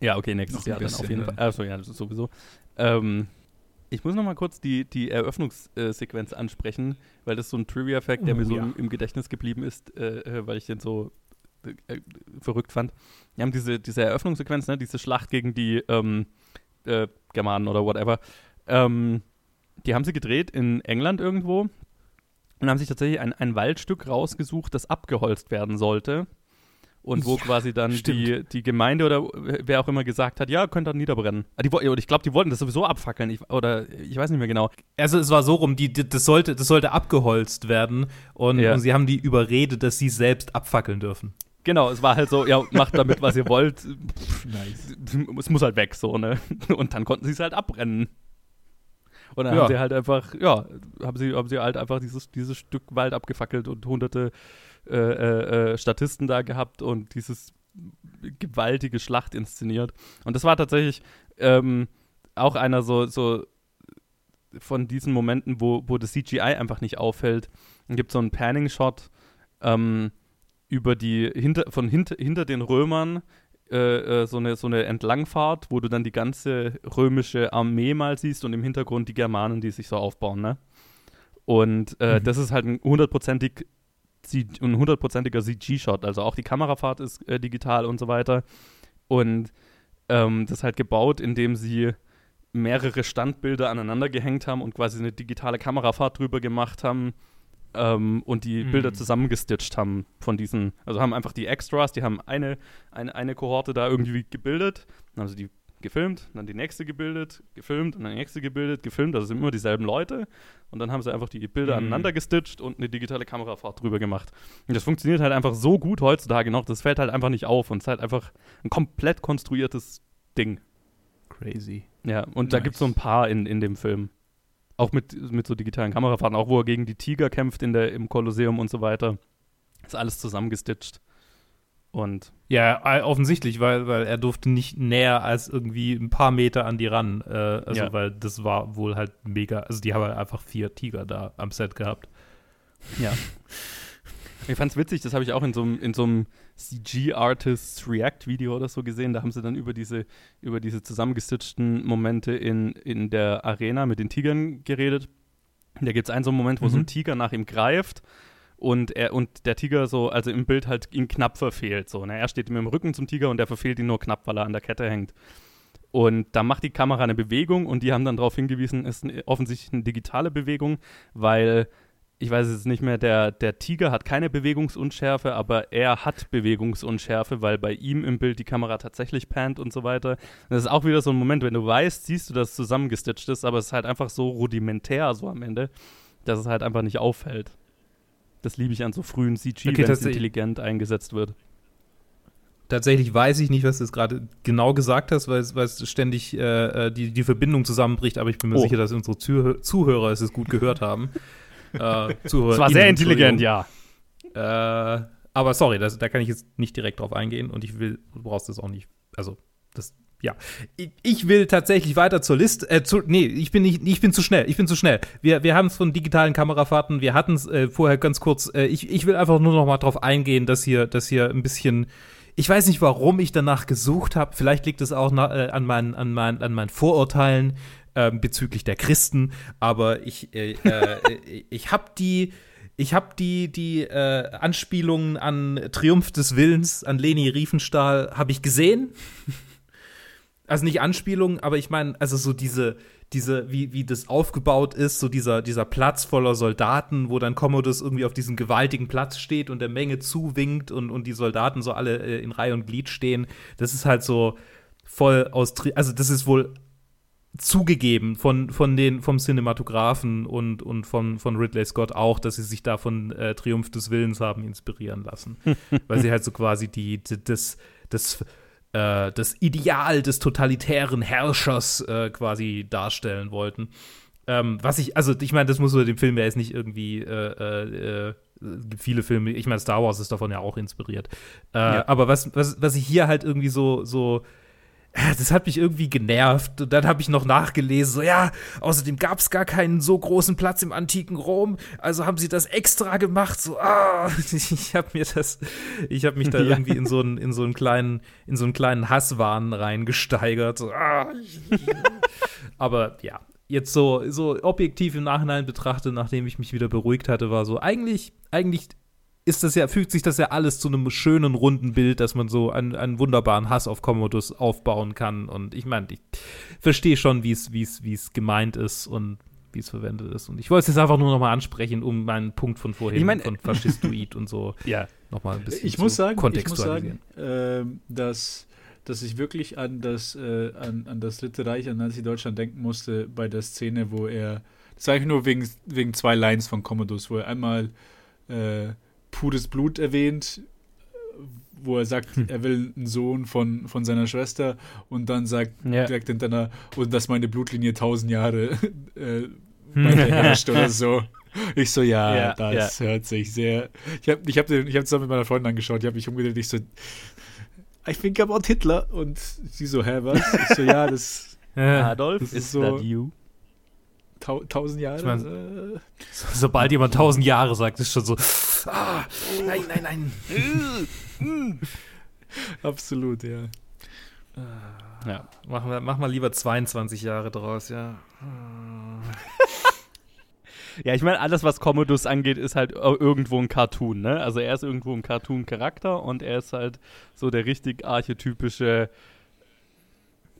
Ja, okay, nächstes Jahr bisschen, dann auf jeden Fall. Achso, ja, sowieso. Ähm, ich muss noch mal kurz die, die Eröffnungssequenz ansprechen, weil das so ein Trivia-Fact, der oh, mir so ja. im, im, Gedächtnis geblieben ist, äh, äh weil ich den so äh, verrückt fand. Wir haben diese, diese Eröffnungssequenz, ne, diese Schlacht gegen die ähm, äh, Germanen oder whatever. Ähm, die haben sie gedreht in England irgendwo und haben sich tatsächlich ein, ein Waldstück rausgesucht, das abgeholzt werden sollte. Und wo ja, quasi dann die, die Gemeinde oder wer auch immer gesagt hat, ja, könnt ihr niederbrennen. Ah, die, ich glaube, die wollten das sowieso abfackeln. Ich, oder ich weiß nicht mehr genau. Also es war so rum, die, die das, sollte, das sollte abgeholzt werden und, ja. und sie haben die überredet, dass sie selbst abfackeln dürfen. Genau, es war halt so, ja, macht damit, was ihr wollt. nice. Es muss halt weg, so, ne? Und dann konnten sie es halt abbrennen. Und dann ja. haben sie halt einfach, ja, haben sie, haben sie halt einfach dieses, dieses Stück Wald abgefackelt und hunderte äh, äh, äh Statisten da gehabt und dieses gewaltige Schlacht inszeniert. Und das war tatsächlich ähm, auch einer so, so von diesen Momenten, wo, wo das CGI einfach nicht auffällt. Dann gibt so einen Panning-Shot, ähm, über die hinter von hinter, hinter den Römern äh, äh, so, eine, so eine Entlangfahrt, wo du dann die ganze römische Armee mal siehst und im Hintergrund die Germanen, die sich so aufbauen, ne? Und äh, mhm. das ist halt ein hundertprozentig ein hundertprozentiger CG-Shot, also auch die Kamerafahrt ist äh, digital und so weiter. Und ähm, das ist halt gebaut, indem sie mehrere Standbilder aneinander gehängt haben und quasi eine digitale Kamerafahrt drüber gemacht haben ähm, und die mhm. Bilder zusammengestitcht haben von diesen, also haben einfach die Extras, die haben eine, eine, eine Kohorte da irgendwie gebildet, dann haben sie die gefilmt, dann die nächste gebildet, gefilmt und dann die nächste gebildet, gefilmt, also sind immer dieselben Leute und dann haben sie einfach die Bilder mhm. aneinander gestitcht und eine digitale Kamerafahrt drüber gemacht. Und das funktioniert halt einfach so gut heutzutage noch, das fällt halt einfach nicht auf und es ist halt einfach ein komplett konstruiertes Ding. Crazy. Ja, und nice. da gibt es so ein paar in, in dem Film. Auch mit, mit so digitalen Kamerafahrten, auch wo er gegen die Tiger kämpft in der, im Kolosseum und so weiter. Ist alles zusammengestitcht. Und ja, offensichtlich, weil, weil er durfte nicht näher als irgendwie ein paar Meter an die ran. Äh, also, ja. weil das war wohl halt mega. Also, die haben halt einfach vier Tiger da am Set gehabt. Ja. ich fand's witzig, das habe ich auch in so einem CG-Artists React-Video oder so gesehen. Da haben sie dann über diese, über diese zusammengestitchten Momente in, in der Arena mit den Tigern geredet. Da gibt es einen so einen Moment, wo mhm. so ein mhm. Tiger nach ihm greift und er und der Tiger so, also im Bild halt ihn knapp verfehlt. So, ne? Er steht ihm im Rücken zum Tiger und er verfehlt ihn nur knapp, weil er an der Kette hängt. Und da macht die Kamera eine Bewegung und die haben dann darauf hingewiesen, es ist offensichtlich eine digitale Bewegung, weil ich weiß es nicht mehr, der, der Tiger hat keine Bewegungsunschärfe, aber er hat Bewegungsunschärfe, weil bei ihm im Bild die Kamera tatsächlich pannt und so weiter. Das ist auch wieder so ein Moment, wenn du weißt, siehst du, dass es zusammengestitcht ist, aber es ist halt einfach so rudimentär so am Ende, dass es halt einfach nicht auffällt. Das liebe ich an so frühen CG, okay, wenn es intelligent eingesetzt wird. Tatsächlich weiß ich nicht, was du gerade genau gesagt hast, weil, es ständig äh, äh, die, die Verbindung zusammenbricht, aber ich bin mir oh. sicher, dass unsere Zuhör Zuhörer es gut gehört haben. Äh, Zuhörer. Es war sehr intelligent, ja. Äh, aber sorry, das, da kann ich jetzt nicht direkt drauf eingehen und ich will, du brauchst das auch nicht. Also, das ja, ich will tatsächlich weiter zur Liste. Äh, zu, nee, ich bin nicht, ich bin zu schnell. Ich bin zu schnell. Wir, wir haben es von digitalen Kamerafahrten. Wir hatten es äh, vorher ganz kurz. Äh, ich, ich will einfach nur noch mal drauf eingehen, dass hier, dass hier ein bisschen. Ich weiß nicht, warum ich danach gesucht habe. Vielleicht liegt es auch nach, äh, an meinen, an meinen, an meinen Vorurteilen ähm, bezüglich der Christen. Aber ich, äh, äh, ich habe die ich habe die, die äh, Anspielungen an Triumph des Willens, an Leni Riefenstahl, habe ich gesehen. Also nicht Anspielungen, aber ich meine, also so diese, diese, wie, wie das aufgebaut ist, so dieser, dieser Platz voller Soldaten, wo dann Commodus irgendwie auf diesem gewaltigen Platz steht und der Menge zuwinkt und, und die Soldaten so alle äh, in Reihe und Glied stehen. Das ist halt so voll aus, also das ist wohl zugegeben von, von den, vom Cinematografen und, und von, von Ridley Scott auch, dass sie sich da von äh, Triumph des Willens haben inspirieren lassen. Weil sie halt so quasi die, die das, das äh, das Ideal des totalitären Herrschers äh, quasi darstellen wollten. Ähm, was ich, also ich meine, das muss so dem Film ja jetzt nicht irgendwie äh, äh, äh viele Filme, ich meine, Star Wars ist davon ja auch inspiriert. Ja. Aber was, was, was ich hier halt irgendwie so, so das hat mich irgendwie genervt. Und dann habe ich noch nachgelesen, so ja, außerdem gab es gar keinen so großen Platz im antiken Rom, also haben sie das extra gemacht. So, ah, ich habe mir das, ich habe mich da ja. irgendwie in so einen, in so einen kleinen, in so einen kleinen Hasswahn reingesteigert. So, ah. Aber ja, jetzt so, so objektiv im Nachhinein betrachtet, nachdem ich mich wieder beruhigt hatte, war so, eigentlich, eigentlich ist das ja, fügt sich das ja alles zu einem schönen, runden Bild, dass man so einen, einen wunderbaren Hass auf Commodus aufbauen kann. Und ich meine, ich verstehe schon, wie es, wie es, wie es gemeint ist und wie es verwendet ist. Und ich wollte es jetzt einfach nur nochmal ansprechen, um meinen Punkt von vorhin, ich mein, von Faschistoid und so, ja. nochmal ein bisschen ich muss sagen, kontextualisieren. Ich muss sagen, äh, dass, dass ich wirklich an das, äh, an, an das Dritte Reich, an Nazi-Deutschland denken musste, bei der Szene, wo er, das sage ich nur wegen, wegen zwei Lines von Commodus, wo er einmal äh, pures Blut erwähnt, wo er sagt, hm. er will einen Sohn von, von seiner Schwester und dann sagt ja. direkt hinterher, und dass meine Blutlinie tausend Jahre äh, herrscht oder so. Ich so, ja, ja das ja. hört sich sehr. Ich habe ich hab, ich hab zusammen mit meiner Freundin angeschaut, ich habe mich umgedreht, ich so, I think about Hitler. Und sie so, hä, was? Ich so, ja, das. Adolf, das ist so, you? Tausend Jahre. Ich mein, äh. sobald jemand tausend Jahre sagt, ist schon so, ah, nein, nein, nein. Absolut, ja. Ja, mach mal, mach mal lieber 22 Jahre draus, ja. Ja, ich meine, alles, was Commodus angeht, ist halt irgendwo ein Cartoon, ne? Also er ist irgendwo ein Cartoon-Charakter und er ist halt so der richtig archetypische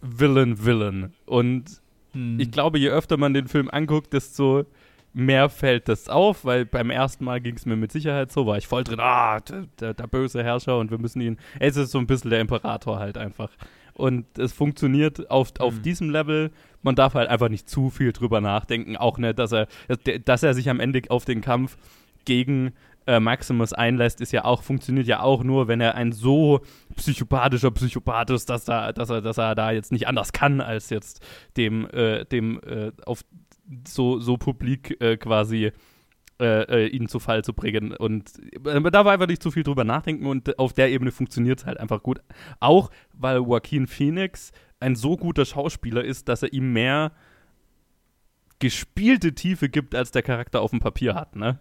Villain-Villain. Und hm. Ich glaube, je öfter man den Film anguckt, desto mehr fällt das auf, weil beim ersten Mal ging es mir mit Sicherheit so, war ich voll drin, ah, der, der, der, böse Herrscher und wir müssen ihn, es ist so ein bisschen der Imperator halt einfach. Und es funktioniert auf, auf hm. diesem Level, man darf halt einfach nicht zu viel drüber nachdenken, auch nicht, dass er, dass er sich am Ende auf den Kampf gegen äh, Maximus einlässt, ist ja auch, funktioniert ja auch nur, wenn er ein so psychopathischer Psychopath ist, dass er, dass er, dass er da jetzt nicht anders kann, als jetzt dem, äh, dem äh, auf so, so publik äh, quasi äh, ihn zu Fall zu bringen. Und man darf einfach nicht zu viel drüber nachdenken und auf der Ebene funktioniert es halt einfach gut. Auch weil Joaquin Phoenix ein so guter Schauspieler ist, dass er ihm mehr gespielte Tiefe gibt, als der Charakter auf dem Papier hat, ne?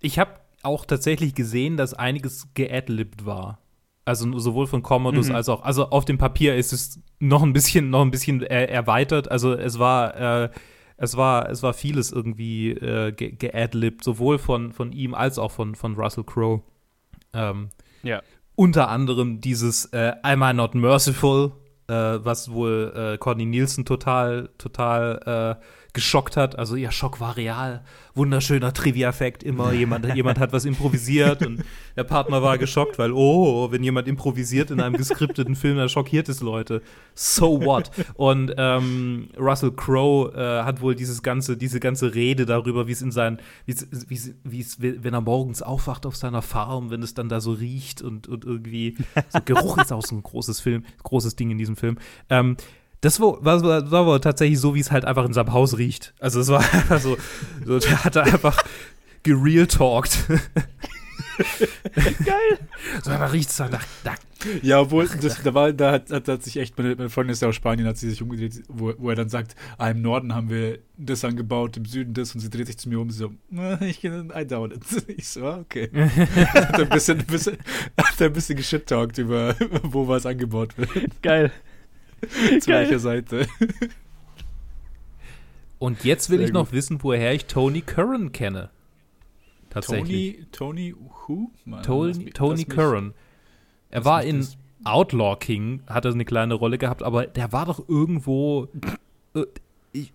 Ich habe auch tatsächlich gesehen, dass einiges geadlibbed war. Also sowohl von Commodus mhm. als auch, also auf dem Papier ist es noch ein bisschen, noch ein bisschen er erweitert. Also es war, äh, es war, es war vieles irgendwie äh, geadlibbed, sowohl von, von ihm als auch von, von Russell Crowe. Ähm, ja. Unter anderem dieses äh, Am I Not Merciful, äh, was wohl äh, Courtney Nielsen total, total äh, geschockt hat. Also ihr Schock war real. Wunderschöner Trivia-Fact. Immer jemand, jemand hat was improvisiert und der Partner war geschockt, weil, oh, wenn jemand improvisiert in einem geskripteten Film, dann schockiert es Leute. So what? Und ähm, Russell Crowe äh, hat wohl dieses ganze, diese ganze Rede darüber, wie es in seinen, wie es, wenn er morgens aufwacht auf seiner Farm, wenn es dann da so riecht und, und irgendwie so Geruch ist auch so ein großes Film, großes Ding in diesem Film. Ähm, das war, war, war, war tatsächlich so, wie es halt einfach in seinem Haus riecht. Also es war einfach so, so der hat einfach gereal-talked. Geil. So, da riecht es nach, nach ja, obwohl, das, da, war, da hat, hat, hat sich echt, meine, meine Freundin ist ja aus Spanien, hat sie sich umgedreht, wo, wo er dann sagt, ah, im Norden haben wir das angebaut, im Süden das, und sie dreht sich zu mir um, so, ich I doubt it. Ich so, ah, okay. hat ein bisschen, bisschen, hat ein bisschen geschittalkt über, wo was angebaut wird. Geil. Zu welcher Seite? Und jetzt will Sehr ich noch wissen, woher ich Tony Curran kenne. Tatsächlich. Tony, Tony who? Mann, Tony, Tony Curran. Er war in Outlaw King, hat er eine kleine Rolle gehabt, aber der war doch irgendwo. Äh, ich,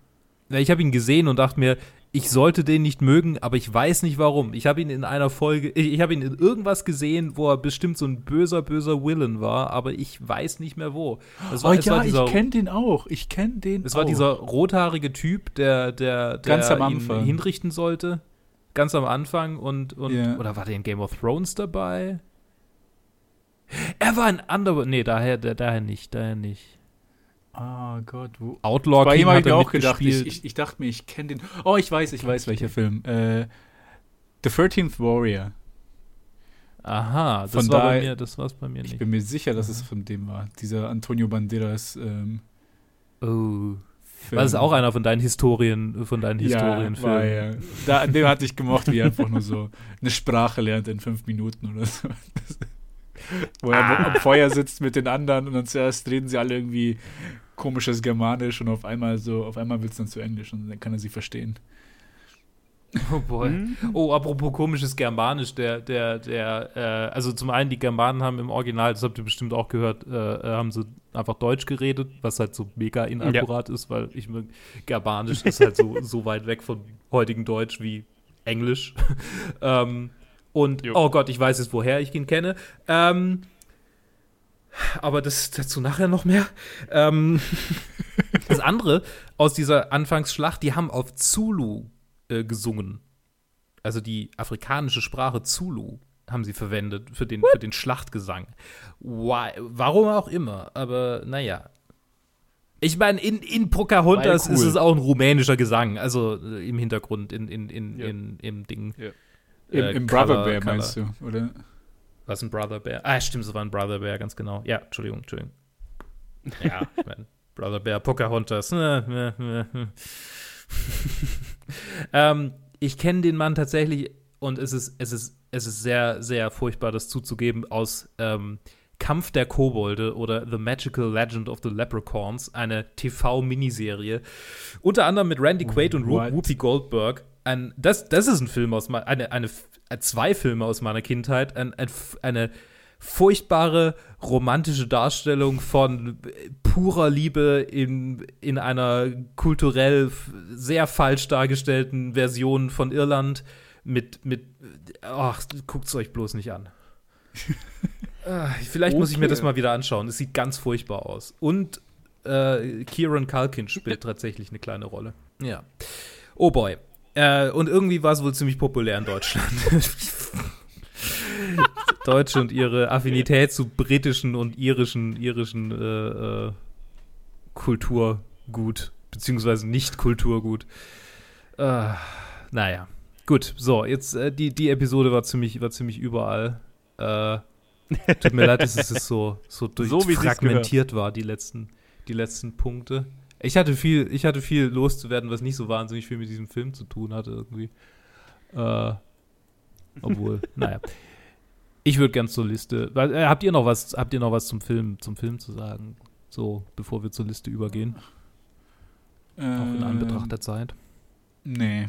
ich habe ihn gesehen und dachte mir, ich sollte den nicht mögen, aber ich weiß nicht warum. Ich habe ihn in einer Folge, ich, ich habe ihn in irgendwas gesehen, wo er bestimmt so ein böser, böser Villain war, aber ich weiß nicht mehr wo. Das war, oh ja, dieser, ich kenne den auch. Ich kenne den Es war dieser rothaarige Typ, der, der, der Ganz am Anfang. ihn hinrichten sollte. Ganz am Anfang und, und yeah. oder war der in Game of Thrones dabei? Er war in Underworld. Nee, daher, daher nicht, daher nicht. Ah oh Gott, wo? Outlaw Bei King hat er auch gedacht. Ich, ich, ich, dachte mir, ich kenne den. Oh, ich weiß, ich weiß, welcher Film. Äh, The 13th Warrior. Aha, das von war da, bei mir, das war's bei mir nicht. Ich bin mir sicher, dass es von dem war. Dieser Antonio Banderas. Ähm, oh. Film. War das auch einer von deinen Historien, von deinen Historienfilmen? Ja, ja. Da, an dem hatte ich gemocht, wie er einfach nur so eine Sprache lernt in fünf Minuten oder so. Wo er ah. am Feuer sitzt mit den anderen und dann zuerst reden sie alle irgendwie komisches Germanisch und auf einmal so, auf einmal wird es dann zu Englisch und dann kann er sie verstehen. Oh boy. Mhm. Oh, apropos komisches Germanisch, der, der, der, äh, also zum einen, die Germanen haben im Original, das habt ihr bestimmt auch gehört, äh, äh haben sie einfach Deutsch geredet, was halt so mega inakkurat ja. ist, weil ich mir Germanisch ist halt so, so weit weg von heutigen Deutsch wie Englisch. ähm, und, jo. oh Gott, ich weiß jetzt, woher ich ihn kenne. Ähm, aber das dazu nachher noch mehr. Ähm, das andere aus dieser Anfangsschlacht, die haben auf Zulu äh, gesungen. Also die afrikanische Sprache Zulu haben sie verwendet für den, für den Schlachtgesang. Why? Warum auch immer, aber naja. Ich meine, in, in Pocahontas cool. ist es auch ein rumänischer Gesang, also äh, im Hintergrund, in, in, in, ja. in, im Ding. Ja. Im, äh, im Brother Bear meinst du, oder? Was ein Brother Bear? Ah, stimmt, es war ein Brother Bear, ganz genau. Ja, Entschuldigung, Entschuldigung. Ja, ich meine, Brother Bear, Pocahontas. ähm, ich kenne den Mann tatsächlich und es ist, es ist, es ist sehr, sehr furchtbar, das zuzugeben, aus ähm, Kampf der Kobolde oder The Magical Legend of the Leprechauns, eine TV-Miniserie. Unter anderem mit Randy Quaid und? Whoopi Goldberg. Ein, das, das ist ein Film aus eine, eine, zwei Filme aus meiner Kindheit. Ein, ein, eine furchtbare romantische Darstellung von purer Liebe in, in einer kulturell sehr falsch dargestellten Version von Irland mit, mit ach, guckt's euch bloß nicht an. Ah, vielleicht okay. muss ich mir das mal wieder anschauen. Es sieht ganz furchtbar aus. Und äh, Kieran Culkin spielt tatsächlich eine kleine Rolle. Ja. Oh boy. Äh, und irgendwie war es wohl ziemlich populär in Deutschland. Deutsche und ihre Affinität zu britischen und irischen, irischen äh, äh, Kulturgut, beziehungsweise nicht Kulturgut. Äh, naja, gut. So, jetzt äh, die, die Episode war ziemlich, war ziemlich überall. Äh, tut mir leid, dass es so, so, durch So, fragmentiert war, die letzten, die letzten Punkte. Ich hatte viel, ich hatte viel loszuwerden, was nicht so wahnsinnig viel mit diesem Film zu tun hatte, irgendwie. Äh, obwohl, naja. Ich würde gern zur Liste. Äh, habt ihr noch was, habt ihr noch was zum Film, zum Film zu sagen? So, bevor wir zur Liste übergehen, auch in Ähm, Anbetracht der Zeit. Nee.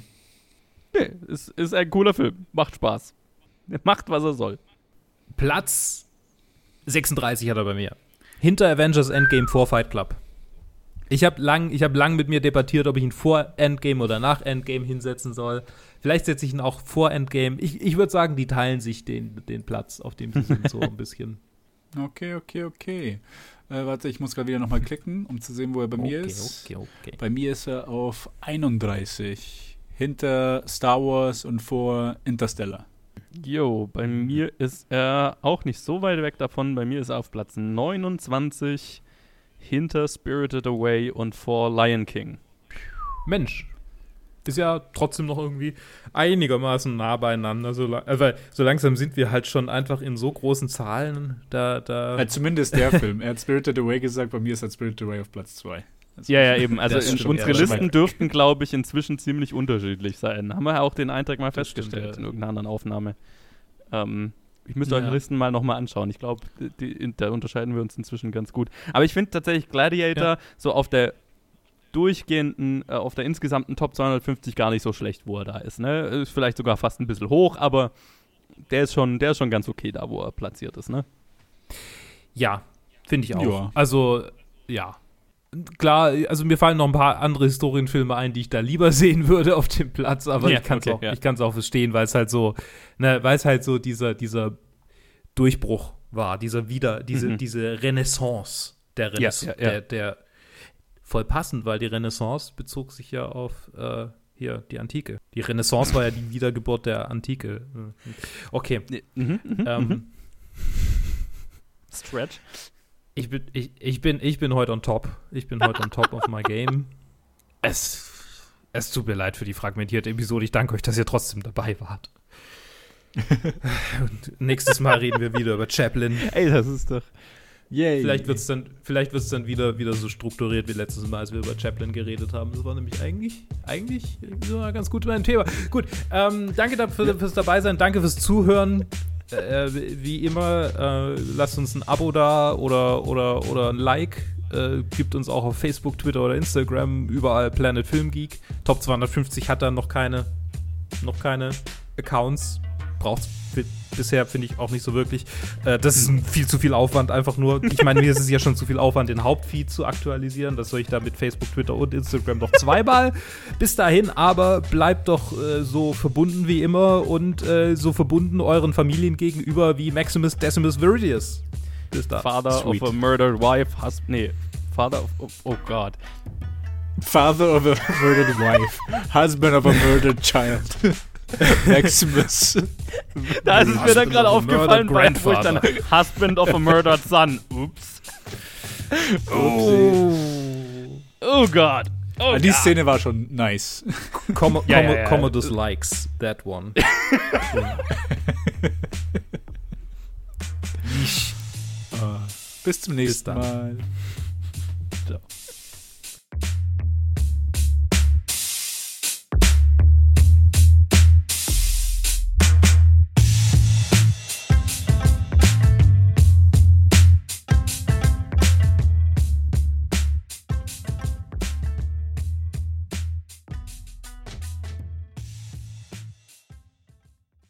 Nee, ist, ist ein cooler Film. Macht Spaß. Er macht, was er soll. Platz 36 hat er bei mir. Hinter Avengers Endgame vor Fight Club. Ich habe lang, ich hab lang mit mir debattiert, ob ich ihn vor Endgame oder nach Endgame hinsetzen soll. Vielleicht setze ich ihn auch vor Endgame. Ich, ich würde sagen, die teilen sich den, den Platz, auf dem sie sind, so ein bisschen. Okay, okay, okay. Äh, warte, ich muss gerade wieder nochmal klicken, um zu sehen, wo er bei mir okay, ist. okay, okay. Bei mir ist er auf 31. Hinter Star Wars und vor Interstellar. Jo, bei mir ist er auch nicht so weit weg davon. Bei mir ist er auf Platz 29 hinter Spirited Away und vor Lion King. Mensch, ist ja trotzdem noch irgendwie einigermaßen nah beieinander. So, äh, weil so langsam sind wir halt schon einfach in so großen Zahlen. Da, da Äh, zumindest der Film. Er hat Spirited Away gesagt, bei mir ist halt Spirited Away auf Platz 2. Ja, ja, eben. Also in, stimmt, unsere ja, Listen stimmt. dürften, glaube ich, inzwischen ziemlich unterschiedlich sein. Haben wir ja auch den Eintrag mal Das stimmt, festgestellt ja. in irgendeiner anderen Aufnahme. Ähm, ich müsste Ja. eure Listen mal nochmal anschauen. Ich glaube, da unterscheiden wir uns inzwischen ganz gut. Aber ich finde tatsächlich Gladiator Ja. so auf der durchgehenden, äh, auf der insgesamten Top 250 gar nicht so schlecht, wo er da ist. Ne? Ist vielleicht sogar fast ein bisschen hoch, aber der ist schon, der ist schon ganz okay da, wo er platziert ist. Ne? Ja, finde ich auch. Ja. Also, ja. Klar, also mir fallen noch ein paar andere Historienfilme ein, die ich da lieber sehen würde auf dem Platz, aber Ja, ich kann es okay, auch, ja. ich kann's auch verstehen, weil es halt so, ne, weil es halt so dieser, dieser Durchbruch war, dieser wieder, diese, Mhm. diese Renaissance der Renaissance, ja, ja. Der, der voll passend, weil die Renaissance bezog sich ja auf äh, hier die Antike. Die Renaissance war ja die Wiedergeburt der Antike. Okay. Mhm, mhm, Ähm, mhm. Stretch. Ich bin, ich, ich, bin, ich bin heute on top. Ich bin heute on top of my game. Es, es tut mir leid für die fragmentierte Episode. Ich danke euch, dass ihr trotzdem dabei wart. Und nächstes Mal reden wir wieder über Chaplin. Ey, das ist doch. Yay. Vielleicht wird es dann, vielleicht wird's dann wieder, wieder so strukturiert wie letztes Mal, als wir über Chaplin geredet haben. Das war nämlich eigentlich, eigentlich so ganz gut mein Thema. Gut, ähm, danke dafür, fürs dabei sein. Danke fürs Zuhören. Äh, wie immer, äh, lasst uns ein Abo da oder, oder, oder ein Like. Äh, gibt uns auch auf Facebook, Twitter oder Instagram überall Planet Film Geek. Top 250 hat da noch keine, noch keine Accounts. Braucht bisher, finde ich, auch nicht so wirklich. Äh, das ist viel zu viel Aufwand, einfach nur. Ich meine, mir ist es ja schon zu viel Aufwand, den Hauptfeed zu aktualisieren. Das soll ich da mit Facebook, Twitter und Instagram doch zweimal. Bis dahin, aber bleibt doch äh, so verbunden wie immer und äh, so verbunden euren Familien gegenüber wie Maximus Decimus Viridius. Bis da. Father Sweet. of a murdered wife has. Nee, Father of. of oh Gott. Father of a murdered wife. Husband of a murdered child. Maximus. Da ist es mir Husband dann gerade of a aufgefallen, murdered weil wo ich dann Husband of a murdered son. Ups. Oh. Oh Gott. Oh Ah, die. Szene war schon nice. Com Ja, Com ja, ja. Commodus likes that one. Ah, Bis zum nächsten dann. Mal. Ciao.